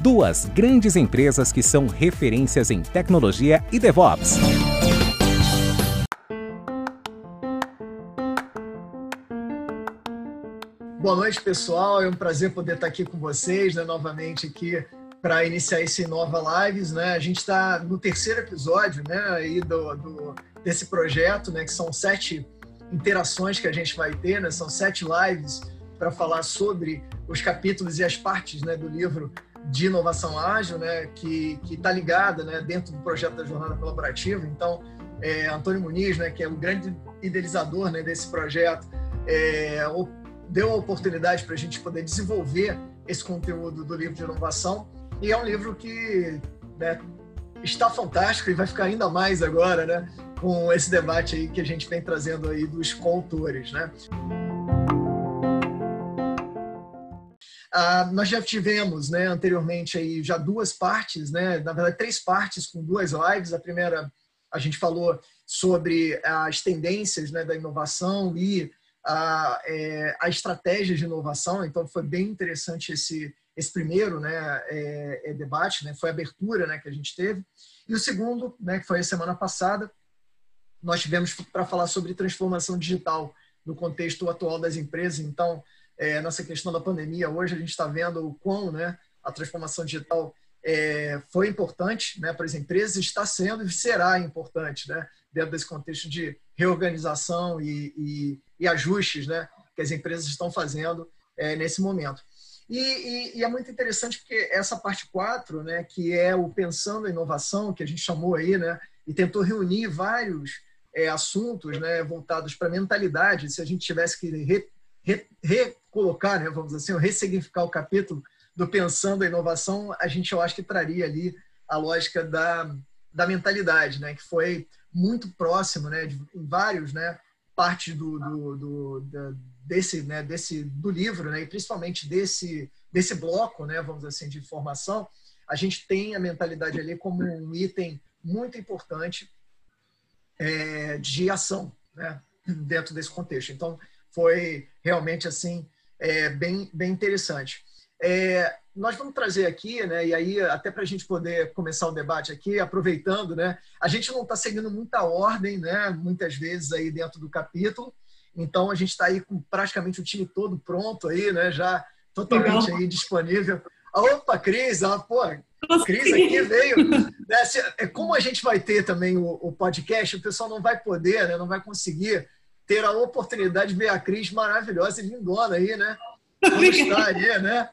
duas grandes empresas que são referências em tecnologia e DevOps. Boa noite, pessoal. É um prazer poder estar aqui com vocês, né, novamente aqui para iniciar esse Nova Lives, né? A gente está no terceiro episódio, né, aí do, do, desse projeto, né, que são sete interações que a gente vai ter, né? São sete lives para falar sobre os capítulos e as partes, né, do livro de inovação ágil, né, que está ligada né, dentro do projeto da Jornada Colaborativa. Então, é, Antônio Muniz, né, que é o grande idealizador né, desse projeto, é, deu a oportunidade para a gente poder desenvolver esse conteúdo do livro de inovação. E é um livro que né, está fantástico e vai ficar ainda mais agora, né, com esse debate aí que a gente vem trazendo aí dos coautores, né. Ah, nós já tivemos né, anteriormente aí já duas partes, né, na verdade três partes com duas lives. A primeira a gente falou sobre as tendências né, da inovação e a, é, a estratégia de inovação. Então foi bem interessante esse esse primeiro né, é, é debate, né, foi a abertura né, que a gente teve. E o segundo, né, que foi a semana passada, nós tivemos para falar sobre transformação digital no contexto atual das empresas. Então, é, nessa questão da pandemia. Hoje a gente está vendo o quão né, a transformação digital é, foi importante né, para as empresas, está sendo e será importante né, dentro desse contexto de reorganização e, e, e ajustes né, que as empresas estão fazendo é, nesse momento. E, e, é muito interessante porque essa parte 4, né, que é o Pensando a Inovação, que a gente chamou aí, né, e tentou reunir vários é, assuntos né, voltados para a mentalidade, se a gente tivesse que re, recolocar, né, vamos dizer assim, ressignificar o capítulo do Pensando a Inovação, a gente, eu acho que traria ali a lógica da, da mentalidade, né, que foi muito próximo, né, de, em vários, né, partes do, do, do da, desse, né, desse do livro, né, e principalmente desse desse bloco, né, vamos dizer assim, de informação, a gente tem a mentalidade ali como um item muito importante é, de ação, né, dentro desse contexto. Então, foi realmente assim é, bem, bem interessante. É, nós vamos trazer aqui, né, e aí até para a gente poder começar o debate aqui, aproveitando, né, a gente não está seguindo muita ordem, né, muitas vezes aí dentro do capítulo, então a gente está aí com praticamente o time todo pronto aí, né, já totalmente Legal. aí disponível. Opa, Cris, ah, pô, Cris aqui veio. Né, é como a gente vai ter também o, o podcast, o pessoal não vai poder, né, não vai conseguir ter a oportunidade de ver a Cris maravilhosa e lindona aí, né? Como está aí, né?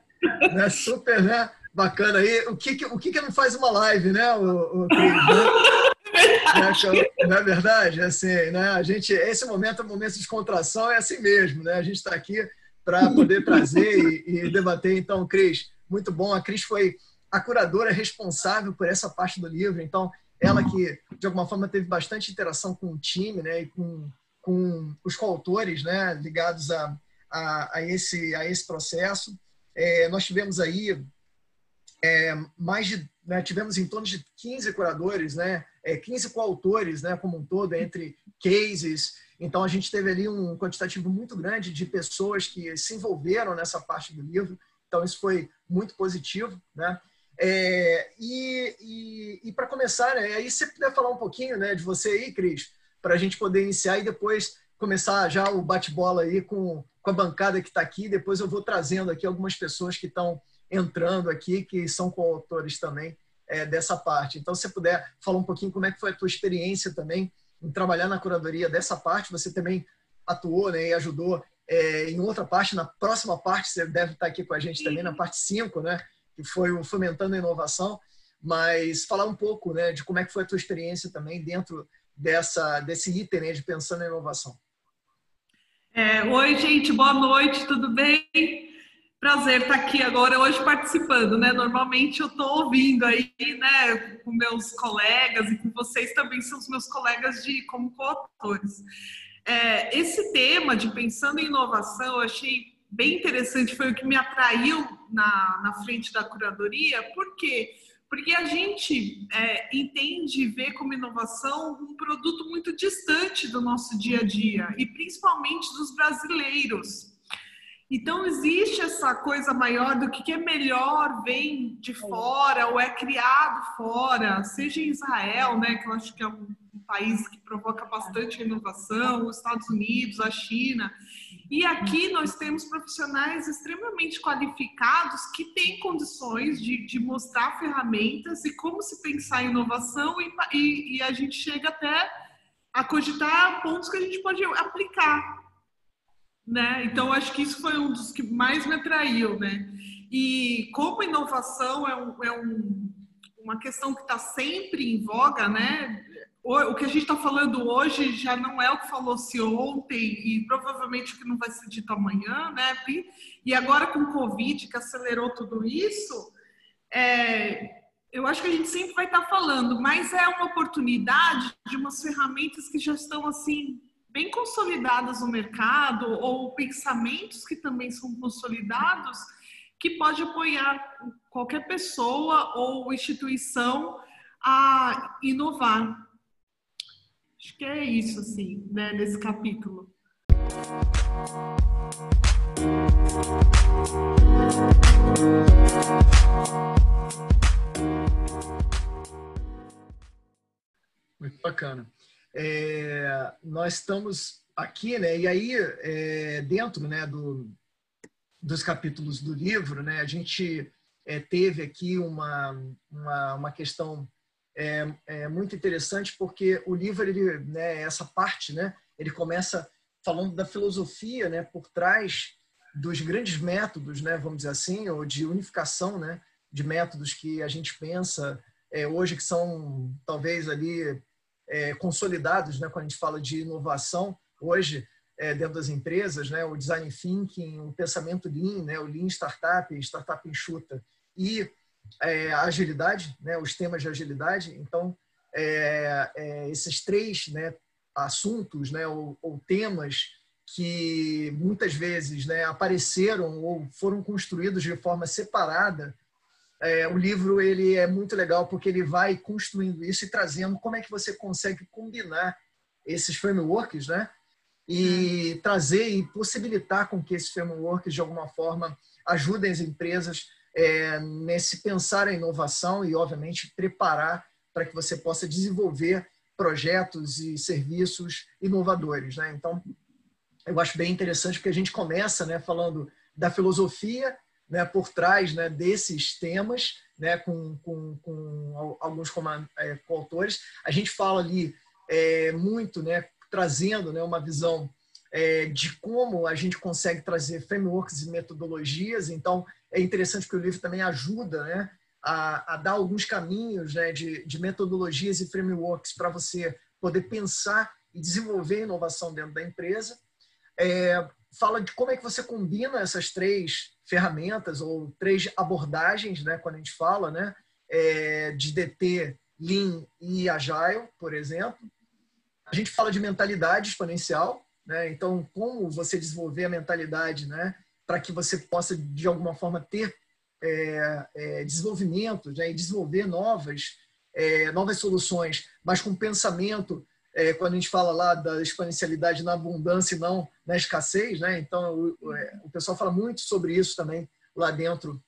né? Super, né? Bacana aí. O que, o que, que não faz uma live, né, o, o Cris? Né? É não é verdade? Assim, né? A gente, esse momento é um momento de descontração, é assim mesmo, né? A gente está aqui para poder trazer e, e, debater. Então, Cris, muito bom. A Cris foi a curadora responsável por essa parte do livro. Então, ela que, de alguma forma, teve bastante interação com o time, né? E com com os coautores né, ligados a, a, a, esse, a esse processo. É, nós tivemos aí é, mais de, né, tivemos em torno de 15 curadores, né, é, 15 coautores né, como um todo, entre cases. Então, a gente teve ali um quantitativo muito grande de pessoas que se envolveram nessa parte do livro. Então, isso foi muito positivo. Né? É, e, e, e para começar, né, aí você puder falar um pouquinho né, de você aí, Cris, para a gente poder iniciar e depois começar já o bate-bola aí com, com a bancada que está aqui. Depois eu vou trazendo aqui algumas pessoas que estão entrando aqui, que são coautores também é, dessa parte. Então, se puder falar um pouquinho como é que foi a tua experiência também em trabalhar na curadoria dessa parte, você também atuou né, e ajudou é, em outra parte, na próxima parte, você deve estar aqui com a gente também, na parte 5, né, que foi o Fomentando a Inovação. mas falar um pouco né, de como é que foi a tua experiência também dentro dessa, desse item né, de pensando em inovação. É, Oi, gente, boa noite, tudo bem? Prazer estar aqui agora hoje participando, né? Normalmente eu estou ouvindo aí, né, com meus colegas e com vocês também são os meus colegas de como coautores. É, esse tema de pensando em inovação, eu achei bem interessante, foi o que me atraiu na, na frente da curadoria, por quê? Porque a gente é, entende e vê como inovação um produto muito distante do nosso dia a dia, e principalmente dos brasileiros. Então, existe essa coisa maior do que é melhor vem de fora ou é criado fora, seja em Israel, né, que eu acho que é um país que provoca bastante inovação, os Estados Unidos, a China. E aqui nós temos profissionais extremamente qualificados que têm condições de, de mostrar ferramentas e como se pensar em inovação, e, e, e a gente chega até a cogitar pontos que a gente pode aplicar né? Então acho que isso foi um dos que mais me atraiu, né? E como inovação é, um, é um, uma questão que está sempre em voga, né? O, que a gente está falando hoje já não é o que falou-se ontem e provavelmente o que não vai ser dito amanhã, né? E agora com o Covid que acelerou tudo isso, é, eu acho que a gente sempre vai estar tá falando, mas é uma oportunidade de umas ferramentas que já estão assim bem consolidadas no mercado ou pensamentos que também são consolidados que pode apoiar qualquer pessoa ou instituição a inovar. Acho que é isso, assim, né, nesse capítulo. Muito bacana é, nós estamos aqui, né? E aí, é, dentro né, do, dos capítulos do livro, né, a gente é, teve aqui uma, uma, uma questão é, é, muito interessante, porque o livro, ele, né, essa parte, né, ele começa falando da filosofia né, por trás dos grandes métodos, né, vamos dizer assim, ou de unificação né, de métodos que a gente pensa é, hoje, que são talvez ali é, consolidados, né, quando a gente fala de inovação, hoje, é, dentro das empresas, né, o design thinking, o pensamento lean, né, o lean startup, startup enxuta. E é, a agilidade, né, os temas de agilidade. Então, é, é, esses três né, assuntos né, ou, ou, temas que muitas vezes né, apareceram ou foram construídos de forma separada é, o livro ele é muito legal porque ele vai construindo isso e trazendo como é que você consegue combinar esses frameworks, né? E hum. trazer e possibilitar com que esses frameworks de alguma forma ajudem as empresas é, nesse pensar a inovação e obviamente preparar para que você possa desenvolver projetos e serviços inovadores, né? Então eu acho bem interessante porque a gente começa, né, falando da filosofia né, por trás né, desses temas, né, com, com, com alguns é, coautores. A gente fala ali é, muito, né, trazendo né, uma visão é, de como a gente consegue trazer frameworks e metodologias. Então, é interessante que o livro também ajuda né, a, a dar alguns caminhos né, de, de metodologias e frameworks para você poder pensar e desenvolver inovação dentro da empresa. É, fala de como é que você combina essas três ferramentas ou três abordagens, né, quando a gente fala, né, é, de DT, Lean e Agile, por exemplo. A gente fala de mentalidade exponencial, né, então como você desenvolver a mentalidade, né, para que você possa de alguma forma ter é, é, desenvolvimento, né, e desenvolver novas é, novas soluções, mas com pensamento é, quando a gente fala lá da exponencialidade na abundância e não na escassez, né? Então, o, o, é, pessoal fala muito sobre isso também lá dentro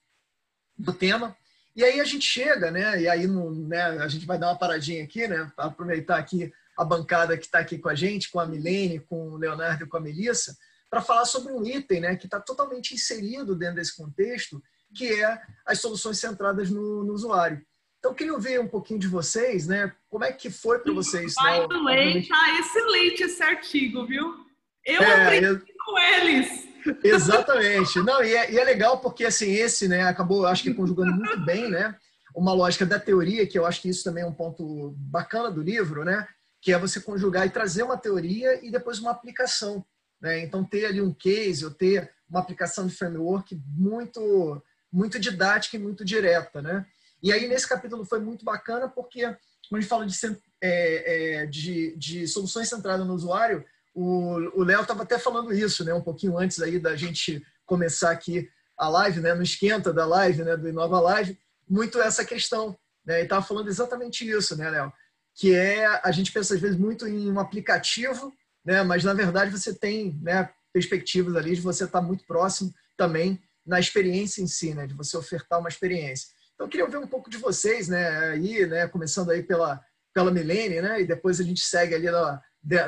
do tema. E aí a gente chega, né? E aí no, né, a gente vai dar uma paradinha aqui, né? Aproveitar aqui a bancada que está aqui com a gente, com a Milene, com o Leonardo e com a Melissa, para falar sobre um item, né? Que está totalmente inserido dentro desse contexto, que é as soluções centradas no, no usuário. Então, queria ouvir um pouquinho de vocês, né? Como é que foi para vocês? By the way, tá excelente esse artigo, viu? Eu é, aprendi eu... com eles. Exatamente. Não, e é, e é, legal porque, assim, esse, né, acabou, acho que conjugando muito bem, né? uma lógica da teoria, que eu acho que isso também é um ponto bacana do livro, né? que é você conjugar e trazer uma teoria e depois uma aplicação. Né? Então, ter ali um case ou ter uma aplicação de framework muito, muito didática e muito direta. Né? E aí, nesse capítulo, foi muito bacana porque, quando a gente fala de, é, é, de, de soluções centradas no usuário, o Léo estava até falando isso, né? um pouquinho antes aí da gente começar aqui a live, né? no esquenta da live, né? do Inova Live, muito essa questão. Né? E estava falando exatamente isso, né, Léo? Que é, a gente pensa às vezes muito em um aplicativo, né? mas na verdade você tem né, perspectivas ali de você estar tá muito próximo também na experiência em si, né? de você ofertar uma experiência. Então, eu queria ouvir um pouco de vocês, né? Aí, né? Começando aí pela, pela Milene, né? E depois a gente segue ali na,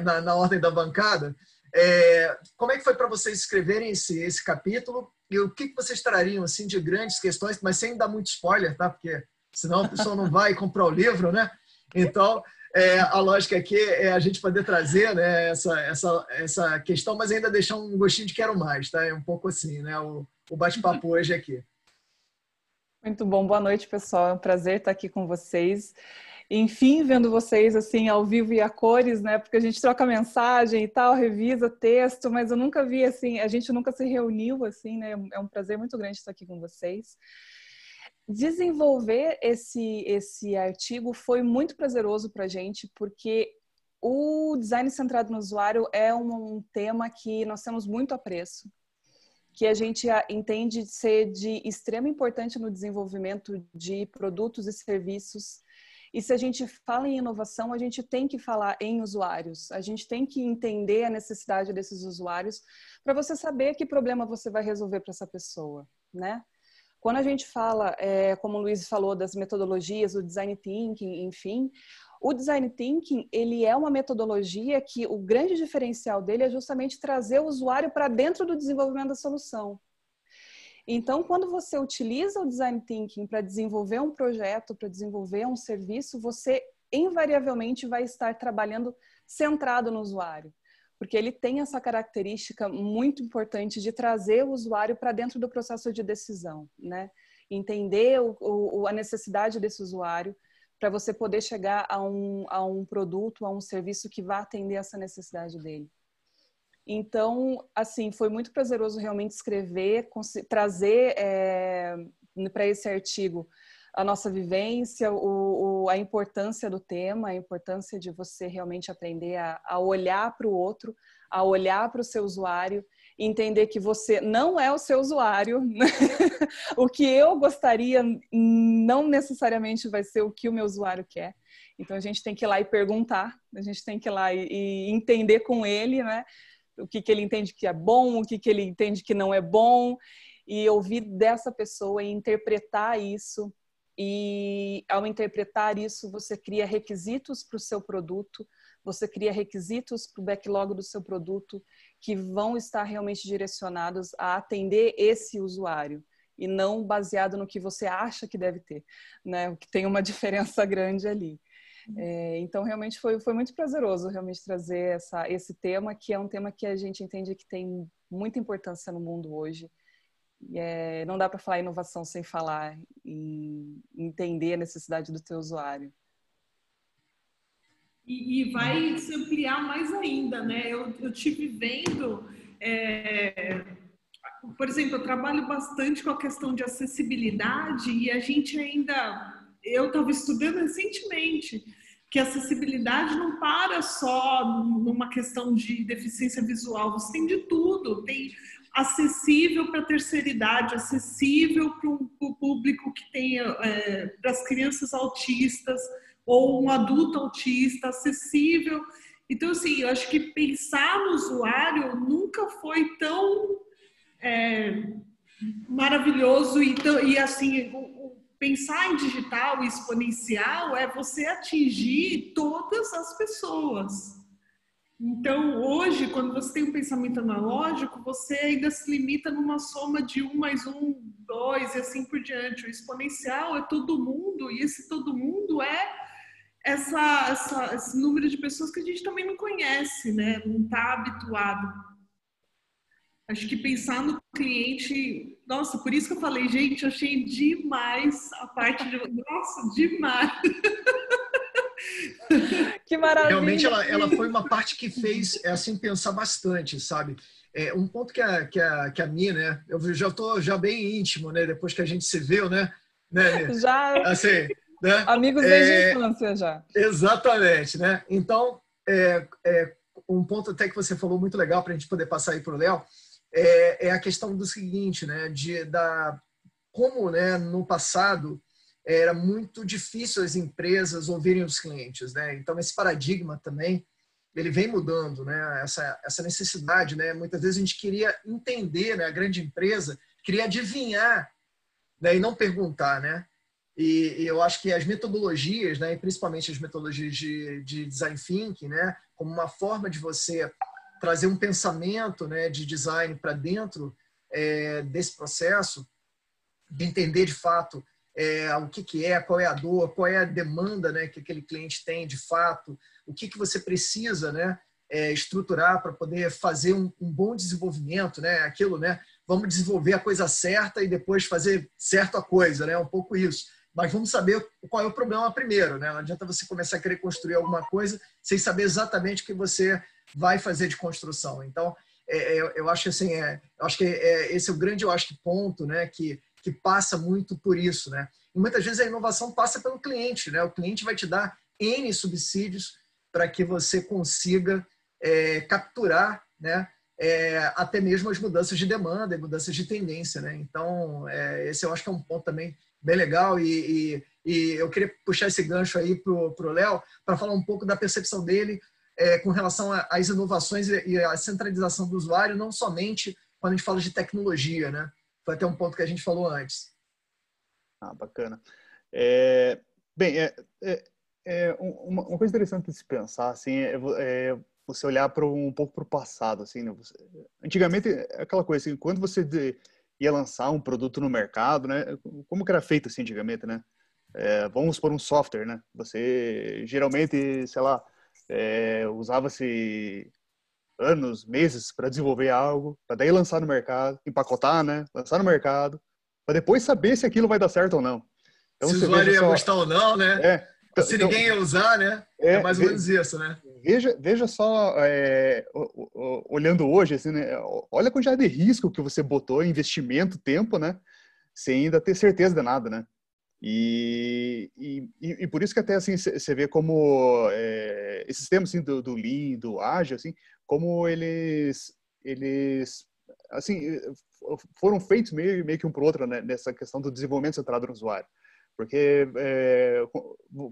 na, na ordem da bancada. É, como é que foi para vocês escreverem esse, esse capítulo? E o que, que vocês trariam, assim, de grandes questões, mas sem dar muito spoiler, tá? Porque senão a pessoa não vai comprar o livro, né? Então, é, a lógica aqui é a gente poder trazer né, essa, essa, essa questão, mas ainda deixar um gostinho de quero mais, tá? É um pouco assim, né? O, o bate-papo hoje aqui. Muito bom, boa noite, pessoal. É um prazer estar aqui com vocês. Enfim, vendo vocês assim ao vivo e a cores, né? Porque a gente troca mensagem e tal, revisa texto, mas eu nunca vi assim, a gente nunca se reuniu assim, né? É um prazer muito grande estar aqui com vocês. Desenvolver esse esse artigo foi muito prazeroso para a gente, porque o design centrado no usuário é um, um tema que nós temos muito apreço que a gente entende ser de extrema importância no desenvolvimento de produtos e serviços. E se a gente fala em inovação, a gente tem que falar em usuários. A gente tem que entender a necessidade desses usuários para você saber que problema você vai resolver para essa pessoa, né? Quando a gente fala, é, como o Luiz falou, das metodologias, o design thinking, enfim, o design thinking, ele é uma metodologia que o grande diferencial dele é justamente trazer o usuário para dentro do desenvolvimento da solução. Então, quando você utiliza o design thinking para desenvolver um projeto, para desenvolver um serviço, você invariavelmente vai estar trabalhando centrado no usuário, porque ele tem essa característica muito importante de trazer o usuário para dentro do processo de decisão, né? Entender o, o, a necessidade desse usuário, para você poder chegar a um, a um produto, a um serviço que vá atender essa necessidade dele. Então, assim, foi muito prazeroso realmente escrever, trazer é, para esse artigo a nossa vivência, o, o, a importância do tema, a importância de você realmente aprender a, a olhar para o outro, a olhar para o seu usuário entender que você não é o seu usuário. O que eu gostaria não necessariamente vai ser o que o meu usuário quer. Então a gente tem que ir lá e perguntar, a gente tem que ir lá e, e entender com ele, né? O que, que ele entende que é bom, o que, que ele entende que não é bom, e ouvir dessa pessoa e interpretar isso. E ao interpretar isso, você cria requisitos para o seu produto, você cria requisitos para o backlog do seu produto que vão estar realmente direcionados a atender esse usuário e não baseado no que você acha que deve ter, né? Que tem uma diferença grande ali. É, então, realmente foi, foi muito prazeroso realmente trazer essa, esse tema, que é um tema que a gente entende que tem muita importância no mundo hoje. É, não dá para falar inovação sem falar em entender a necessidade do teu usuário e, e vai se ampliar mais ainda, né? Eu, eu tive vendo, é, por exemplo, eu trabalho bastante com a questão de acessibilidade e a gente ainda, eu estava estudando recentemente que a acessibilidade não para só numa questão de deficiência visual, você tem de tudo, tem acessível para a terceira idade, acessível para o público que tem, é, para as crianças autistas, ou um adulto autista acessível. Então, assim, eu acho que pensar no usuário nunca foi tão é, maravilhoso e, e assim, pensar em digital exponencial é você atingir todas as pessoas. Então, hoje, quando você tem um pensamento analógico, você ainda se limita numa soma de um mais um, dois e assim por diante. O exponencial é todo mundo, e esse todo mundo é essa, essa, esse número de pessoas que a gente também não conhece, né? não está habituado. Acho que pensar no cliente, nossa, por isso que eu falei, gente, achei demais a parte de, nossa, demais. Que maravilha. Realmente ela, ela foi uma parte que fez assim pensar bastante, sabe? É, um ponto que a, que a, que a Mi, né? Eu já estou já bem íntimo, né? Depois que a gente se viu, né? né já. Assim, né? Amigos desde é, a infância já. Exatamente, né? Então, é, é, um ponto até que você falou muito legal para a gente poder passar aí para o Léo é, é, a questão do seguinte, né? De, da, como né, no passado era muito difícil as empresas ouvirem os clientes, né? Então, esse paradigma também ele vem mudando, né? Essa, essa necessidade, né? Muitas vezes a gente queria entender, né? A grande empresa queria adivinhar, né? E não perguntar, né? E, e eu acho que as metodologias, né? E principalmente as metodologias de, de design thinking, né? Como uma forma de você trazer um pensamento, né? De design para dentro é, desse processo, de entender de fato é, o que, que é, qual é a dor, qual é a demanda né, que aquele cliente tem de fato, o que, que você precisa né, é, estruturar para poder fazer um, um, bom desenvolvimento, né? Aquilo, né? Vamos desenvolver a coisa certa e depois fazer certo a coisa, né? Um pouco isso. Mas vamos saber qual é o problema primeiro, né? Não adianta você começar a querer construir alguma coisa sem saber exatamente o que você vai fazer de construção. Então, é, é eu acho assim, é, eu acho que é, esse é o grande, eu acho que ponto, né? Que que passa muito por isso, né? E muitas vezes a inovação passa pelo cliente, né? O cliente vai te dar N subsídios para que você consiga é, capturar, né? É, até mesmo as mudanças de demanda e mudanças de tendência, né? Então, é, esse eu acho que é um ponto também bem legal e, e, e eu queria puxar esse gancho aí para o Léo para falar um pouco da percepção dele é, com relação às inovações e à centralização do usuário, não somente quando a gente fala de tecnologia, né? Foi até um ponto que a gente falou antes. Ah, bacana. É, bem, é, é, é uma, uma, coisa interessante de se pensar, assim, é, é você olhar para um pouco para o passado, assim, né? Você, antigamente, é aquela coisa assim, quando você de, ia lançar um produto no mercado, né? Como que era feito assim antigamente, né? É, vamos por um software, né? Você geralmente, sei lá, usava-se anos, meses para desenvolver algo, para daí lançar no mercado, empacotar, né? Lançar no mercado, para depois saber se aquilo vai dar certo ou não. Então, se o usuário ia gostar ou não, né? É, então, se ninguém ia usar, né? É, é mais ou menos isso, né? Veja, veja só, é, olhando hoje, assim, né? olha a quantidade de risco que você botou, investimento, tempo, né? Sem ainda ter certeza de nada, né? E, e, e, por isso que até assim você vê como é, esses termos assim, do, do Lean, do Ágil, assim, como eles, eles assim, foram feitos meio, meio que um para outro né, nessa questão do desenvolvimento centrado no usuário. Porque é,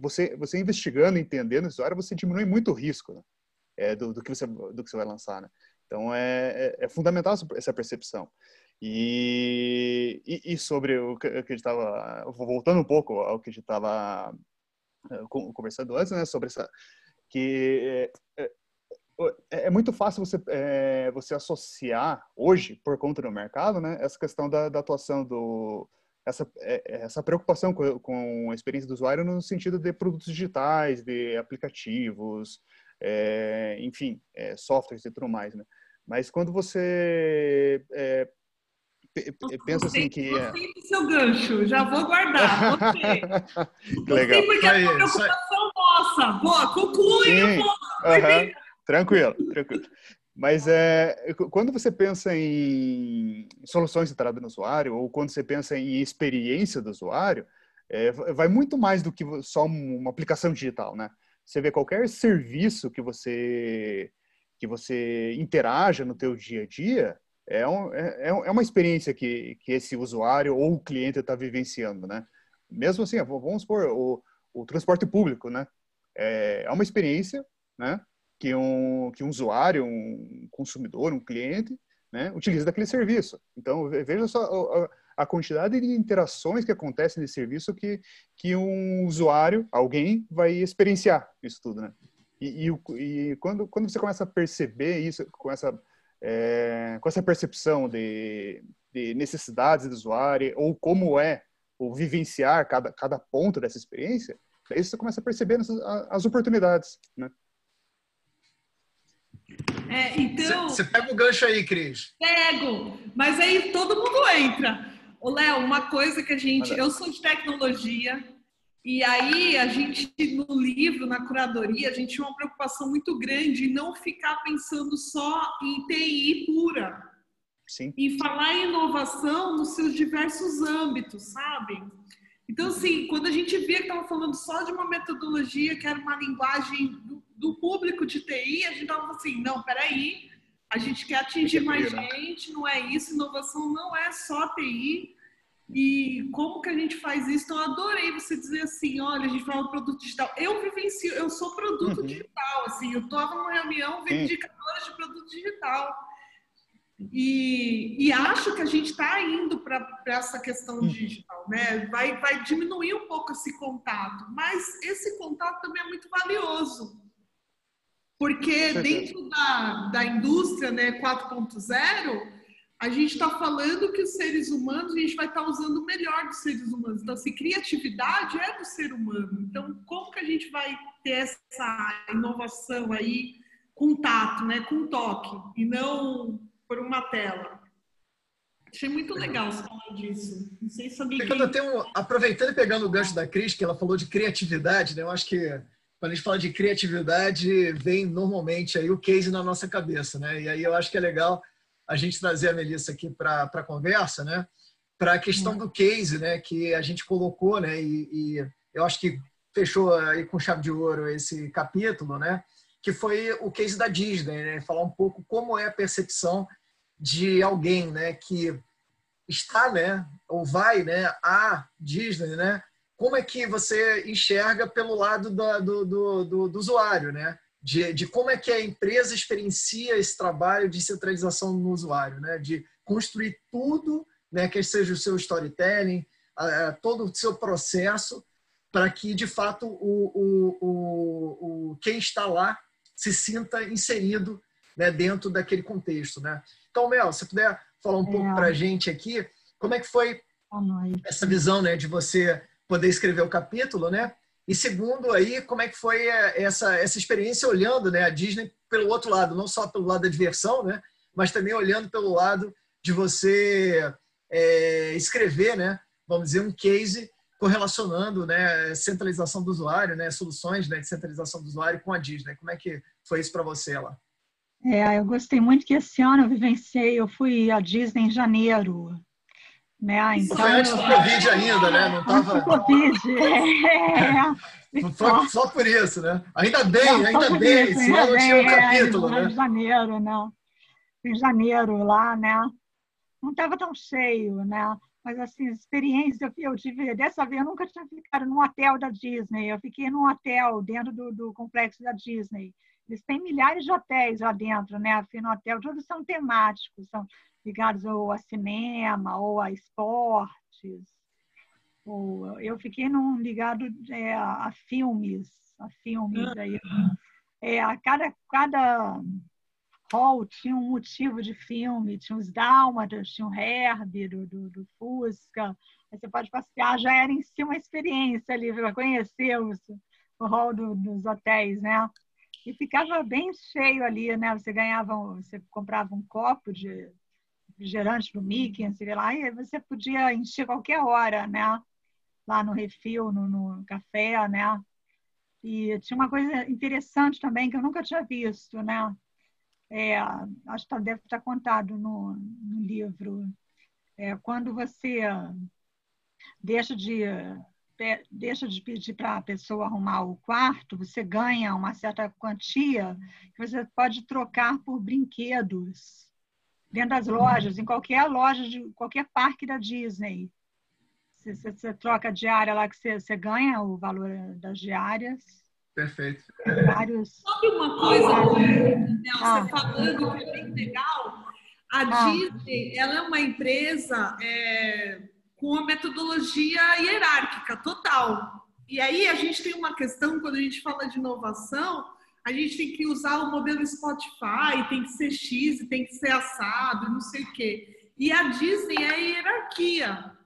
você, você investigando, entendendo o usuário, você diminui muito o risco né, é, do, do, que você, do que você vai lançar. Né? Então, é, é, é fundamental essa percepção. E, e, e, sobre o que, a gente estava, voltando um pouco ao que a gente estava eh, conversando antes, né, sobre essa, que é, é, é muito fácil você, é, você associar hoje, por conta do mercado, né, essa questão da, da atuação do, essa, essa preocupação com, com, a experiência do usuário no sentido de produtos digitais, de aplicativos, é, enfim, é, softwares e tudo mais, né? Mas quando você é, pensa assim que... Gostei do seu gancho, já vou guardar, gostei. Legal. porque é uma preocupação nossa. Boa, conclui, uhum. Tranquilo, tranquilo. Mas é, quando você pensa em soluções centradas no usuário, ou quando você pensa em experiência do usuário, é, vai muito mais do que só uma aplicação digital, né? Você vê qualquer serviço que você que você interaja no teu dia a dia, é, um, é, é, é uma experiência que, que esse usuário ou o cliente está vivenciando, né? Mesmo assim, vamos supor, o, o transporte público, né? É, é uma experiência, né? Que um, que um usuário, um consumidor, um cliente, né? Utiliza daquele serviço. Então, veja só a, a quantidade de interações que acontecem nesse serviço que, que um usuário, alguém, vai experienciar isso tudo, né? E, e, e quando, quando você começa a perceber isso, com essa é, com essa percepção de, de, necessidades do usuário ou como é o vivenciar cada, cada ponto dessa experiência, aí você começa a perceber as, as oportunidades, né? É, então. Você pega o gancho aí, Cris. Pego, mas aí todo mundo entra. Ô, Léo, uma coisa que a gente. Eu sou de tecnologia, e aí a gente, no livro, na curadoria, a gente tinha uma preocupação muito grande em não ficar pensando só em TI pura. Sim. E falar em inovação nos seus diversos âmbitos, sabe? Então, assim, quando a gente via que estava falando só de uma metodologia que era uma linguagem do, do público de TI, a gente estava assim, não, peraí, a gente quer atingir mais gente, não é isso, inovação não é só TI. E como que a gente faz isso? Então, eu adorei você dizer assim, olha, a gente fala produto digital. Eu vivencio, eu sou produto uhum. digital, assim, eu estava numa reunião vendo indicadores de produto digital. E, e, acho que a gente está indo para essa questão uhum. digital, né? Vai, vai diminuir um pouco esse contato, mas esse contato também é muito valioso. Porque dentro da, da indústria né, 4.0, a gente está falando que os seres humanos, a gente vai estar tá usando o melhor dos seres humanos. Então, assim, criatividade é do ser humano. Então, como que a gente vai ter essa inovação aí com tato, né, com toque, e não por uma tela. Achei muito legal você falar disso. Não sei se sabia pegando, que... um, aproveitando e pegando o gancho da Cris, que ela falou de criatividade, né? Eu acho que quando a gente fala de criatividade, vem normalmente aí o case na nossa cabeça, né? E aí eu acho que é legal a gente trazer a Melissa aqui para a conversa, né? Para a questão do case, né? Que a gente colocou, né? E, e eu acho que fechou aí com chave de ouro esse capítulo, né? Que foi o case da Disney, né? Falar um pouco como é a percepção de alguém, né, que está, né, ou vai, né, à Disney, né, como é que você enxerga pelo lado do, do, do, do usuário, né? De, de, como é que a empresa experiencia esse trabalho de centralização no usuário, né? De construir tudo, né? Que seja o seu storytelling, todo o seu processo, para que de fato o, o, o, o, quem está lá se sinta inserido né, dentro daquele contexto, né? Então, Mel, se puder falar um é. pouco para a gente aqui, como é que foi essa visão né, de você poder escrever o capítulo, né? E segundo aí, como é que foi é, essa, essa experiência olhando né, a Disney pelo outro lado, não só pelo lado da diversão, né? Mas também olhando pelo lado de você é, escrever, né? Vamos dizer, um case correlacionando né, centralização do usuário, né, soluções né, de centralização do usuário com a Disney. Como é que foi isso para você lá? É, eu gostei muito que esse ano eu vivenciei, eu fui à Disney em janeiro. Né? Então, foi antes do Covid ainda, né? Não tava... Antes do Covid, é. Foi só por isso, né? Ainda bem, não, ainda bem, isso, senão não tinha um capítulo, é, né? Em janeiro, não. Em janeiro lá, né? Não estava tão cheio, né? Mas, assim, experiência eu tive, dessa vez eu nunca tinha ficado num hotel da Disney, eu fiquei num hotel dentro do, do complexo da Disney. Eles têm milhares de hotéis lá dentro, né? A no Hotel, todos são temáticos, são ligados ou a cinema ou a esportes. Ou, eu fiquei num ligado é, a filmes, a filmes aí. É, a cada, cada hall tinha um motivo de filme, tinha os Dálmatas, tinha o Herbie do, do, do Fusca. Aí você pode passear, já era em si uma experiência ali para conhecer os, o hall do, dos hotéis, né? E ficava bem cheio ali, né? Você ganhava, você comprava um copo de refrigerante do Mickey, assim, lá, e você podia encher qualquer hora, né? Lá no refil, no, no café, né? E tinha uma coisa interessante também que eu nunca tinha visto, né? É, acho que deve estar contado no, no livro. É, quando você deixa de deixa de pedir para a pessoa arrumar o quarto, você ganha uma certa quantia que você pode trocar por brinquedos dentro das lojas, em qualquer loja de qualquer parque da Disney. Você, você, você troca a diária lá que você, você ganha o valor das diárias. Perfeito. Vários... Sabe uma coisa, Nelson, ah. falando que é bem legal? A ah. Disney, ela é uma empresa é com a metodologia hierárquica total. E aí a gente tem uma questão, quando a gente fala de inovação, a gente tem que usar o modelo Spotify, tem que ser X, tem que ser assado, não sei o quê. E a Disney é a hierarquia.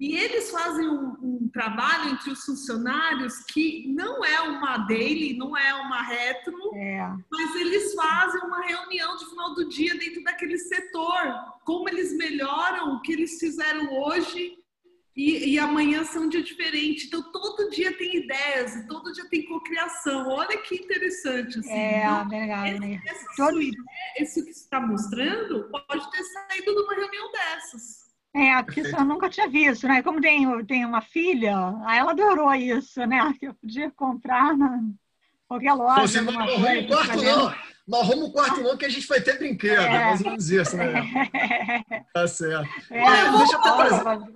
E eles fazem um, um, trabalho entre os funcionários que não é uma daily, não é uma retro, é. mas eles fazem uma reunião de final do dia dentro daquele setor, como eles melhoram o que eles fizeram hoje e, e, amanhã são um dia diferente. Então, todo dia tem ideias, todo dia tem cocriação. Olha que interessante. Assim. É, então, legal, esse, essa todo... isso que você está mostrando pode ter saído de uma reunião dessas. É, porque eu nunca tinha visto, né? Como tem, tem uma filha, aí ela adorou isso, né? Que eu podia comprar na qualquer loja. Você não arruma o quarto, não. Não arruma o quarto, não, que a gente vai ter brinquedo. É. Mais ou menos isso, né? É. Tá certo. É, Olha, deixa eu até trazer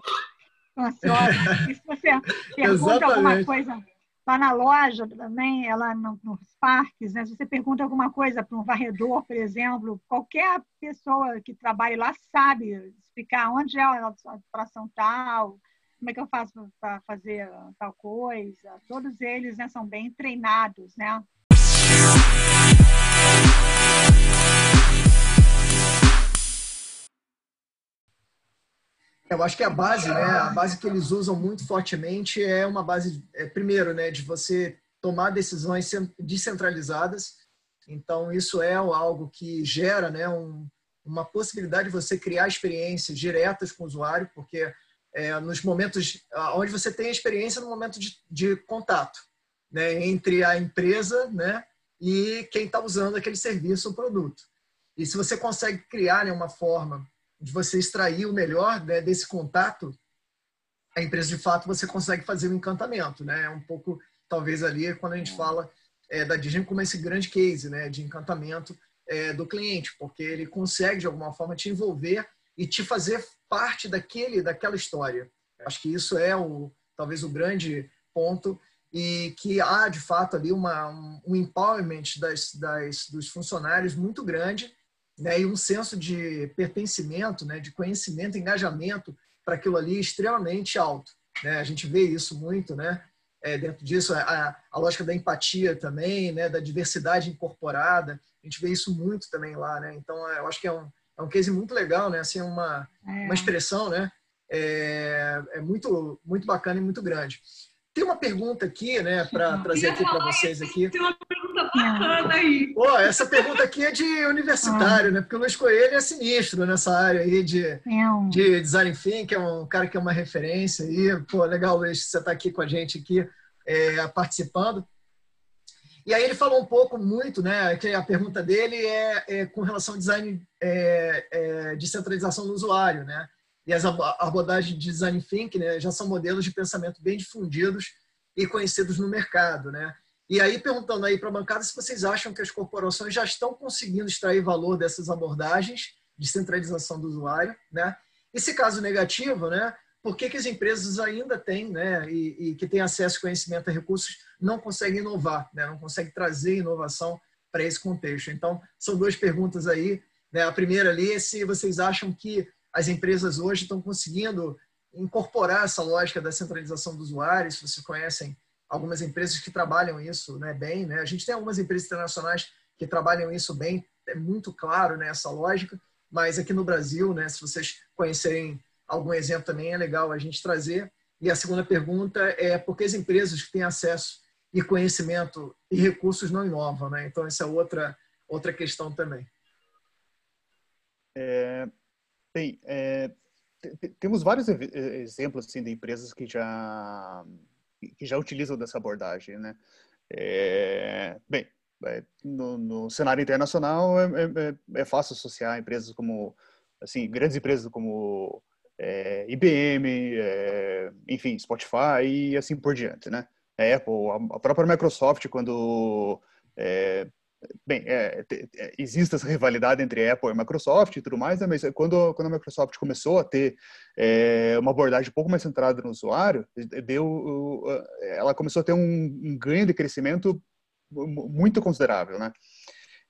ansiosa. E se você pergunta alguma coisa lá na loja também, ela nos parques, né? Se você pergunta alguma coisa para um varredor, por exemplo, qualquer pessoa que trabalhe lá sabe explicar onde é a operação tal, como é que eu faço para fazer tal coisa. Todos eles né, são bem treinados, né? Eu acho que a base, né, a base que eles usam muito fortemente é uma base, é, primeiro, né, de você tomar decisões descentralizadas. Então, isso é algo que gera né, um, uma possibilidade de você criar experiências diretas com o usuário, porque é, nos momentos onde você tem a experiência no momento de, de contato né, entre a empresa né, e quem está usando aquele serviço ou produto. E se você consegue criar né, uma forma de você extrair o melhor né, desse contato, a empresa de fato você consegue fazer um encantamento, né? É um pouco talvez ali quando a gente fala é, da Disney como esse grande case, né, de encantamento é, do cliente, porque ele consegue de alguma forma te envolver e te fazer parte daquele daquela história. Acho que isso é o talvez o grande ponto e que há de fato ali uma, um, um empowerment das, das, dos funcionários muito grande né, e um senso de pertencimento, né, de conhecimento, engajamento para aquilo ali extremamente alto. Né? A gente vê isso muito, né? É, dentro disso, a, a, lógica da empatia também, né, da diversidade incorporada, a gente vê isso muito também lá, né? Então, é, eu acho que é um, é um case muito legal, né? Assim, uma, é. uma expressão, né? É, é muito, muito bacana e muito grande. Tem uma pergunta aqui, né, para trazer aqui para vocês aqui. Tem uma pergunta bacana aí. Pô, essa pergunta aqui é de universitário, né? Porque o Luiz Coelho é sinistro nessa área aí de, de design thinking, é um cara que é uma referência aí. Pô, legal, Luiz, você está aqui com a gente aqui é, participando. E aí ele falou um pouco muito, né? Que a pergunta dele é, é com relação ao design é, é, de centralização do usuário, né? E as abordagens de design thinking né, já são modelos de pensamento bem difundidos e conhecidos no mercado, né? E aí perguntando aí para a bancada se vocês acham que as corporações já estão conseguindo extrair valor dessas abordagens de centralização do usuário, né? E se caso negativo, né? Por que, que as empresas ainda têm, né? E, e que têm acesso a conhecimento e recursos não conseguem inovar, né? Não conseguem trazer inovação para esse contexto. Então são duas perguntas aí. Né? A primeira ali é se vocês acham que as empresas hoje estão conseguindo incorporar essa lógica da centralização do usuário. Se vocês conhecem algumas empresas que trabalham isso né, bem, né? a gente tem algumas empresas internacionais que trabalham isso bem, é muito claro né, essa lógica, mas aqui no Brasil, né, se vocês conhecerem algum exemplo também, é legal a gente trazer. E a segunda pergunta é por que as empresas que têm acesso e conhecimento e recursos não inovam? Né? Então, essa é outra, outra questão também. É, tem, é, temos vários exemplos assim, de empresas que já que já utilizam dessa abordagem, né? É, bem, é, no, no, cenário internacional é, é, é, fácil associar empresas como assim grandes empresas como é, IBM, é, enfim, Spotify e assim por diante, né? A Apple, a própria Microsoft quando Bem, é, é, existe essa rivalidade entre Apple e Microsoft e tudo mais, né? mas quando, quando a Microsoft começou a ter é, uma abordagem um pouco mais centrada no usuário, deu, ela começou a ter um, um ganho de crescimento muito considerável, né?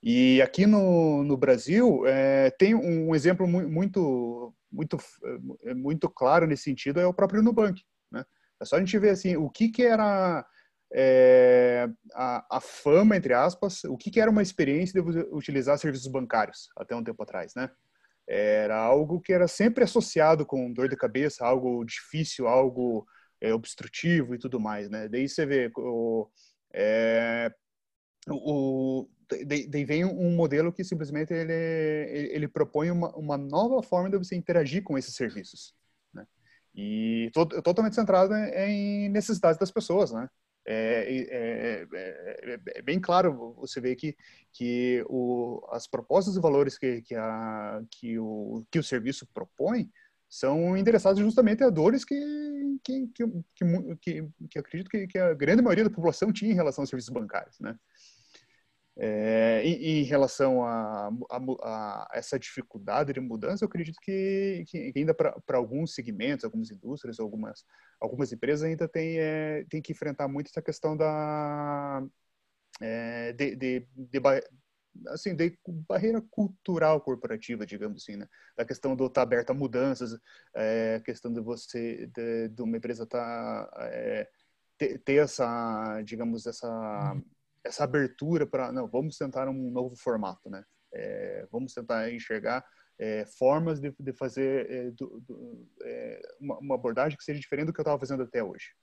E aqui no, no Brasil é, tem um exemplo muito, muito, muito claro nesse sentido, é o próprio Nubank. Né? É só a gente ver assim, o que, que era é, a, a, fama, entre aspas, o que, que, era uma experiência de utilizar serviços bancários até um tempo atrás, né? era algo que era sempre associado com dor de cabeça, algo difícil, algo é, obstrutivo e tudo mais, né? Daí você vê o, é, o daí vem um modelo que simplesmente ele, ele propõe uma, uma nova forma de você interagir com esses serviços, né? E to, totalmente centrado em necessidades das pessoas, né? É, é, é, é, bem claro você vê que que o, as propostas e valores que que, a, que o que o serviço propõe são endereçados justamente a dores que que, que, que, que acredito que, que a grande maioria da população tinha em relação aos serviços bancários, né? É, em, em, relação a, a, a, essa dificuldade de mudança, eu acredito que, que ainda para alguns segmentos, algumas indústrias, algumas, algumas empresas ainda tem, é, tem que enfrentar muito essa questão da é, de, de, de, assim, de barreira cultural corporativa, digamos assim, né? Da questão do estar tá aberto a mudanças, é, questão de você, de, de uma empresa estar tá, é, ter, ter, essa, digamos, essa essa abertura para não vamos tentar um novo formato né é, vamos tentar enxergar é, formas de, de fazer é, do, do, é, uma, uma, abordagem que seja diferente do que eu estava fazendo até hoje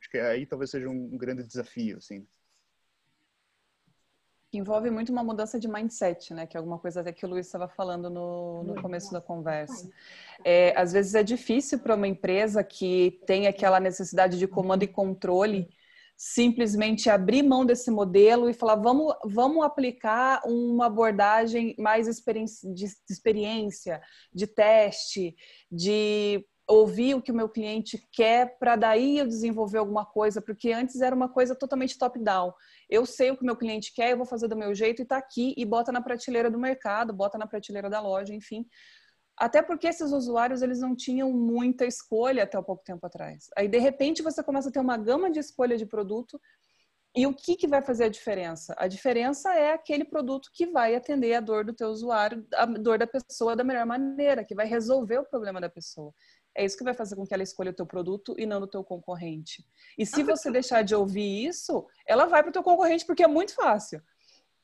acho que aí talvez seja um, um grande desafio assim envolve muito uma mudança de mindset, né? Que é alguma coisa até que o Luiz estava falando no, no começo da conversa. É, às vezes é difícil para uma empresa que tem aquela necessidade de comando e controle simplesmente abrir mão desse modelo e falar vamos, vamos aplicar uma abordagem mais de experiência, de teste, de ouvir o que o meu cliente quer para daí eu desenvolver alguma coisa, porque antes era uma coisa totalmente top-down. Eu sei o que o meu cliente quer, eu vou fazer do meu jeito e está aqui e bota na prateleira do mercado, bota na prateleira da loja, enfim. Até porque esses usuários eles não tinham muita escolha até pouco tempo atrás. Aí de repente você começa a ter uma gama de escolha de produto e o que, que vai fazer a diferença? A diferença é aquele produto que vai atender a dor do teu usuário, a dor da pessoa da melhor maneira, que vai resolver o problema da pessoa. É isso que vai fazer com que ela escolha o teu produto e não o teu concorrente. E se você deixar de ouvir isso, ela vai para o teu concorrente porque é muito fácil.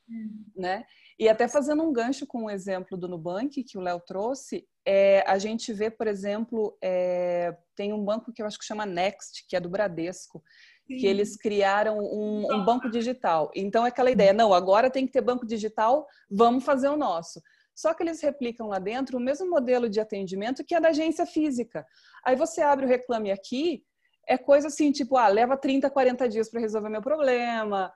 Hum. Né? E até fazendo um gancho com o exemplo do Nubank que o Léo trouxe, é, a gente vê, por exemplo, é, tem um banco que eu acho que chama Next, que é do Bradesco, Sim. que eles criaram um, um, banco digital. Então, é aquela ideia, não, agora tem que ter banco digital, vamos fazer o nosso. Só que eles replicam lá dentro o mesmo modelo de atendimento que é da agência física. Aí você abre o Reclame Aqui, é coisa assim, tipo, ah, leva 30, 40 dias para resolver meu problema,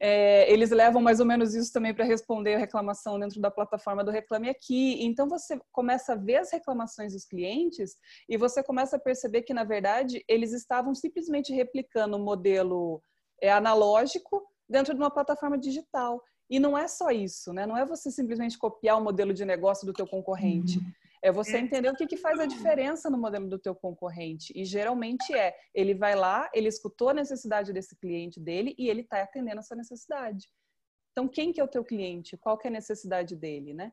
é, eles levam mais ou menos isso também para responder a reclamação dentro da plataforma do Reclame Aqui. Então você começa a ver as reclamações dos clientes e você começa a perceber que, na verdade, eles estavam simplesmente replicando o um modelo é, analógico dentro de uma plataforma digital. E não é só isso, né? Não é você simplesmente copiar o modelo de negócio do teu concorrente. Uhum. É você é. entender o que, que faz a diferença no modelo do teu concorrente. E geralmente é, ele vai lá, ele escutou a necessidade desse cliente dele e ele está atendendo essa necessidade. Então, quem que é o teu cliente? Qual que é a necessidade dele, né?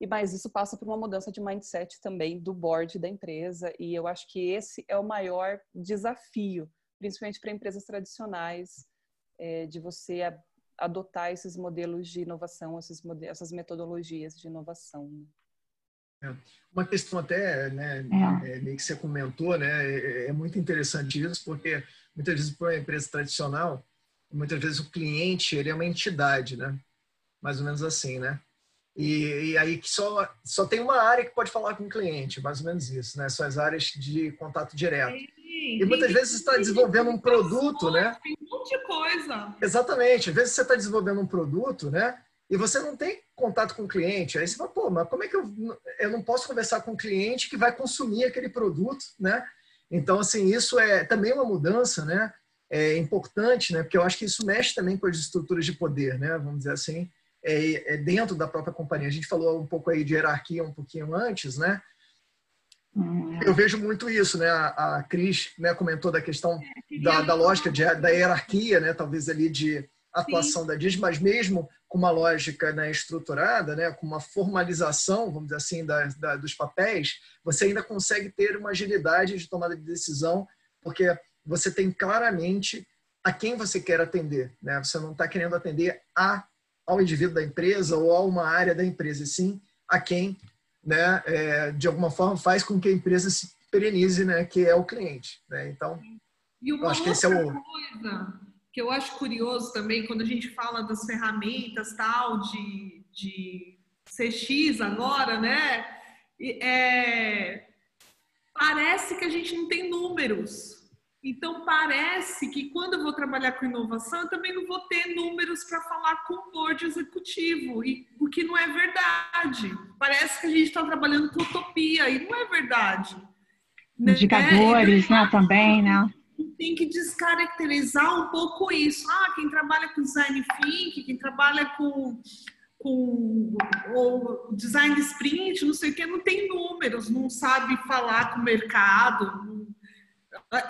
E mas isso passa por uma mudança de mindset também do board da empresa. E eu acho que esse é o maior desafio, principalmente para empresas tradicionais, é, de você adotar esses modelos de inovação, esses essas metodologias de inovação. Uma questão até, né, é. é. meio que você comentou, né, é, é, muito interessante isso, porque muitas vezes para uma empresa tradicional, muitas vezes o cliente ele é uma entidade, né, mais ou menos assim, né, e, e aí que só só tem uma área que pode falar com o cliente, mais ou menos isso, né, são as áreas de contato direto. E muitas vezes está desenvolvendo um produto, né? Tem um monte de coisa. Exatamente. Às vezes você está desenvolvendo um produto, né? E você não tem contato com o cliente. Aí você fala, pô, mas como é que eu, eu não posso conversar com o cliente que vai consumir aquele produto, né? Então, assim, isso é também uma mudança, né? É importante, né? Porque eu acho que isso mexe também com as estruturas de poder, né? Vamos dizer assim, é, é dentro da própria companhia. A gente falou um pouco aí de hierarquia um pouquinho antes, né? Hum. Eu vejo muito isso, né? A, a Cris né, comentou da questão é, da, da lógica de, da hierarquia, né? Talvez ali de atuação Sim. da DIS, mas mesmo com uma lógica né, estruturada, né, com uma formalização, vamos dizer assim, da, da, dos papéis, você ainda consegue ter uma agilidade de tomada de decisão, porque você tem claramente a quem você quer atender. Né? Você não está querendo atender a, ao indivíduo da empresa ou a uma área da empresa, e sim a quem né, é, de alguma forma faz com que a empresa se perenize, né, que é o cliente. Né? Então, e uma acho que esse é o... coisa que eu acho curioso também, quando a gente fala das ferramentas tal de, de CX agora, né? É, parece que a gente não tem números. Então, parece que quando eu vou trabalhar com inovação, eu também não vou ter números para falar com o board executivo, e, o que não é verdade. Parece que a gente está trabalhando com utopia, e não é verdade. Né? Indicadores, né, também, né? Tem que descaracterizar um pouco isso. Ah, quem trabalha com design thinking, quem trabalha com com o design sprint, não sei o que, não tem números, não sabe falar com o mercado.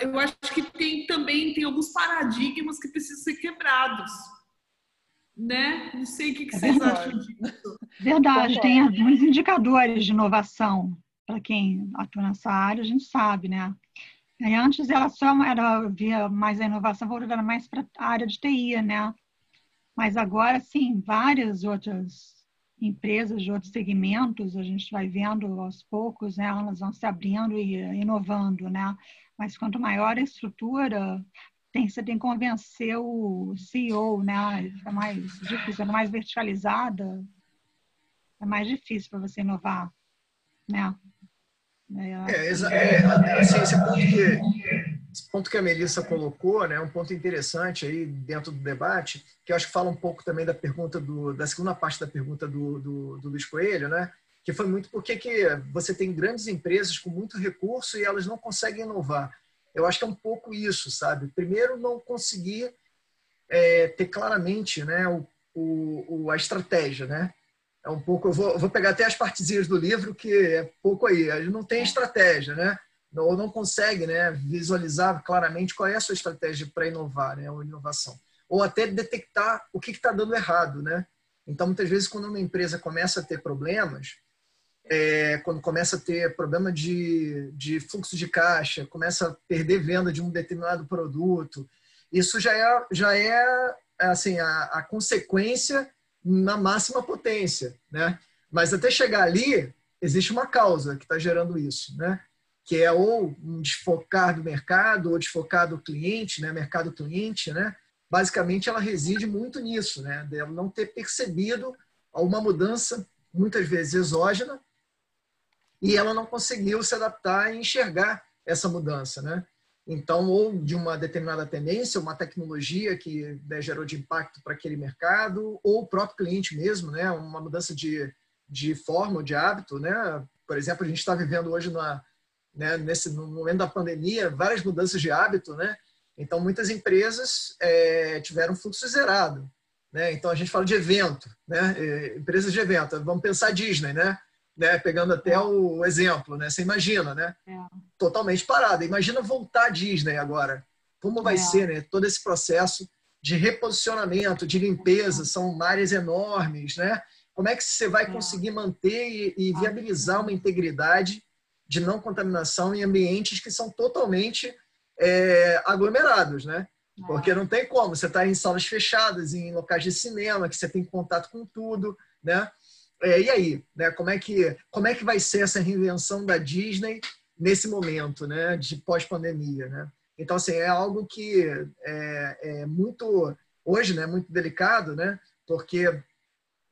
Eu acho que tem também tem alguns paradigmas que precisam ser quebrados. Né? Não sei o que, que é vocês acham disso. Verdade, tem alguns indicadores de inovação. Para quem atua nessa área, a gente sabe, né? Antes ela só era, via mais a inovação voltada mais para a área de TI, né? Mas agora, sim, várias outras empresas de outros segmentos, a gente vai vendo aos poucos, né, elas vão se abrindo e inovando, né? Mas quanto maior a estrutura, tem, você tem que convencer o CEO, né? É mais difícil, é mais verticalizada, é mais difícil para você inovar, né? É, é, é, assim, esse ponto que esse ponto que a Melissa colocou, né, um ponto interessante aí dentro do debate, que eu acho que fala um pouco também da pergunta do, da segunda parte da pergunta do, do, do Luiz Coelho, né, que foi muito porque que você tem grandes empresas com muito recurso e elas não conseguem inovar. Eu acho que é um pouco isso, sabe? Primeiro, não conseguir é, ter claramente, né, o, o, a estratégia, né? É um pouco, eu vou, vou pegar até as partezinhas do livro que é pouco aí. A gente não tem estratégia, né? ou não consegue né, visualizar claramente qual é a sua estratégia para inovar, né, ou inovação. Ou até detectar o que está dando errado. Né? Então, muitas vezes, quando uma empresa começa a ter problemas, é, quando começa a ter problema de, de fluxo de caixa, começa a perder venda de um determinado produto, isso já é, já é assim, a, a consequência na máxima potência. Né? Mas até chegar ali, existe uma causa que está gerando isso. Né? que é ou um desfocar do mercado ou desfocar do cliente, né, mercado cliente, né? Basicamente, ela reside muito nisso, né? De não ter percebido uma mudança, muitas vezes exógena, e ela não conseguiu se adaptar e enxergar essa mudança, né? Então, ou de uma determinada tendência, uma tecnologia que né, gerou de impacto para aquele mercado, ou o próprio cliente mesmo, né? Uma mudança de, de forma ou de hábito, né? Por exemplo, a gente está vivendo hoje na, né, nesse no momento da pandemia, várias mudanças de hábito, né? Então, muitas empresas é, tiveram fluxo zerado. Né? Então, a gente fala de evento, né? É, empresas de evento. Vamos pensar Disney, né? Né? Pegando até o exemplo, né? Você imagina, né? É. Totalmente parada. Imagina voltar a Disney agora. Como vai é. ser, né? Todo esse processo de reposicionamento, de limpeza, são áreas enormes, né? Como é que você vai é. conseguir manter e, e viabilizar uma integridade de não contaminação em ambientes que são totalmente é, aglomerados, né? Porque não tem como, você está em salas fechadas, em locais de cinema, que você tem contato com tudo, né? É, e aí, né? Como é que como é que vai ser essa reinvenção da Disney nesse momento, né? De pós-pandemia, né? Então assim é algo que é, é muito hoje, né? Muito delicado, né? Porque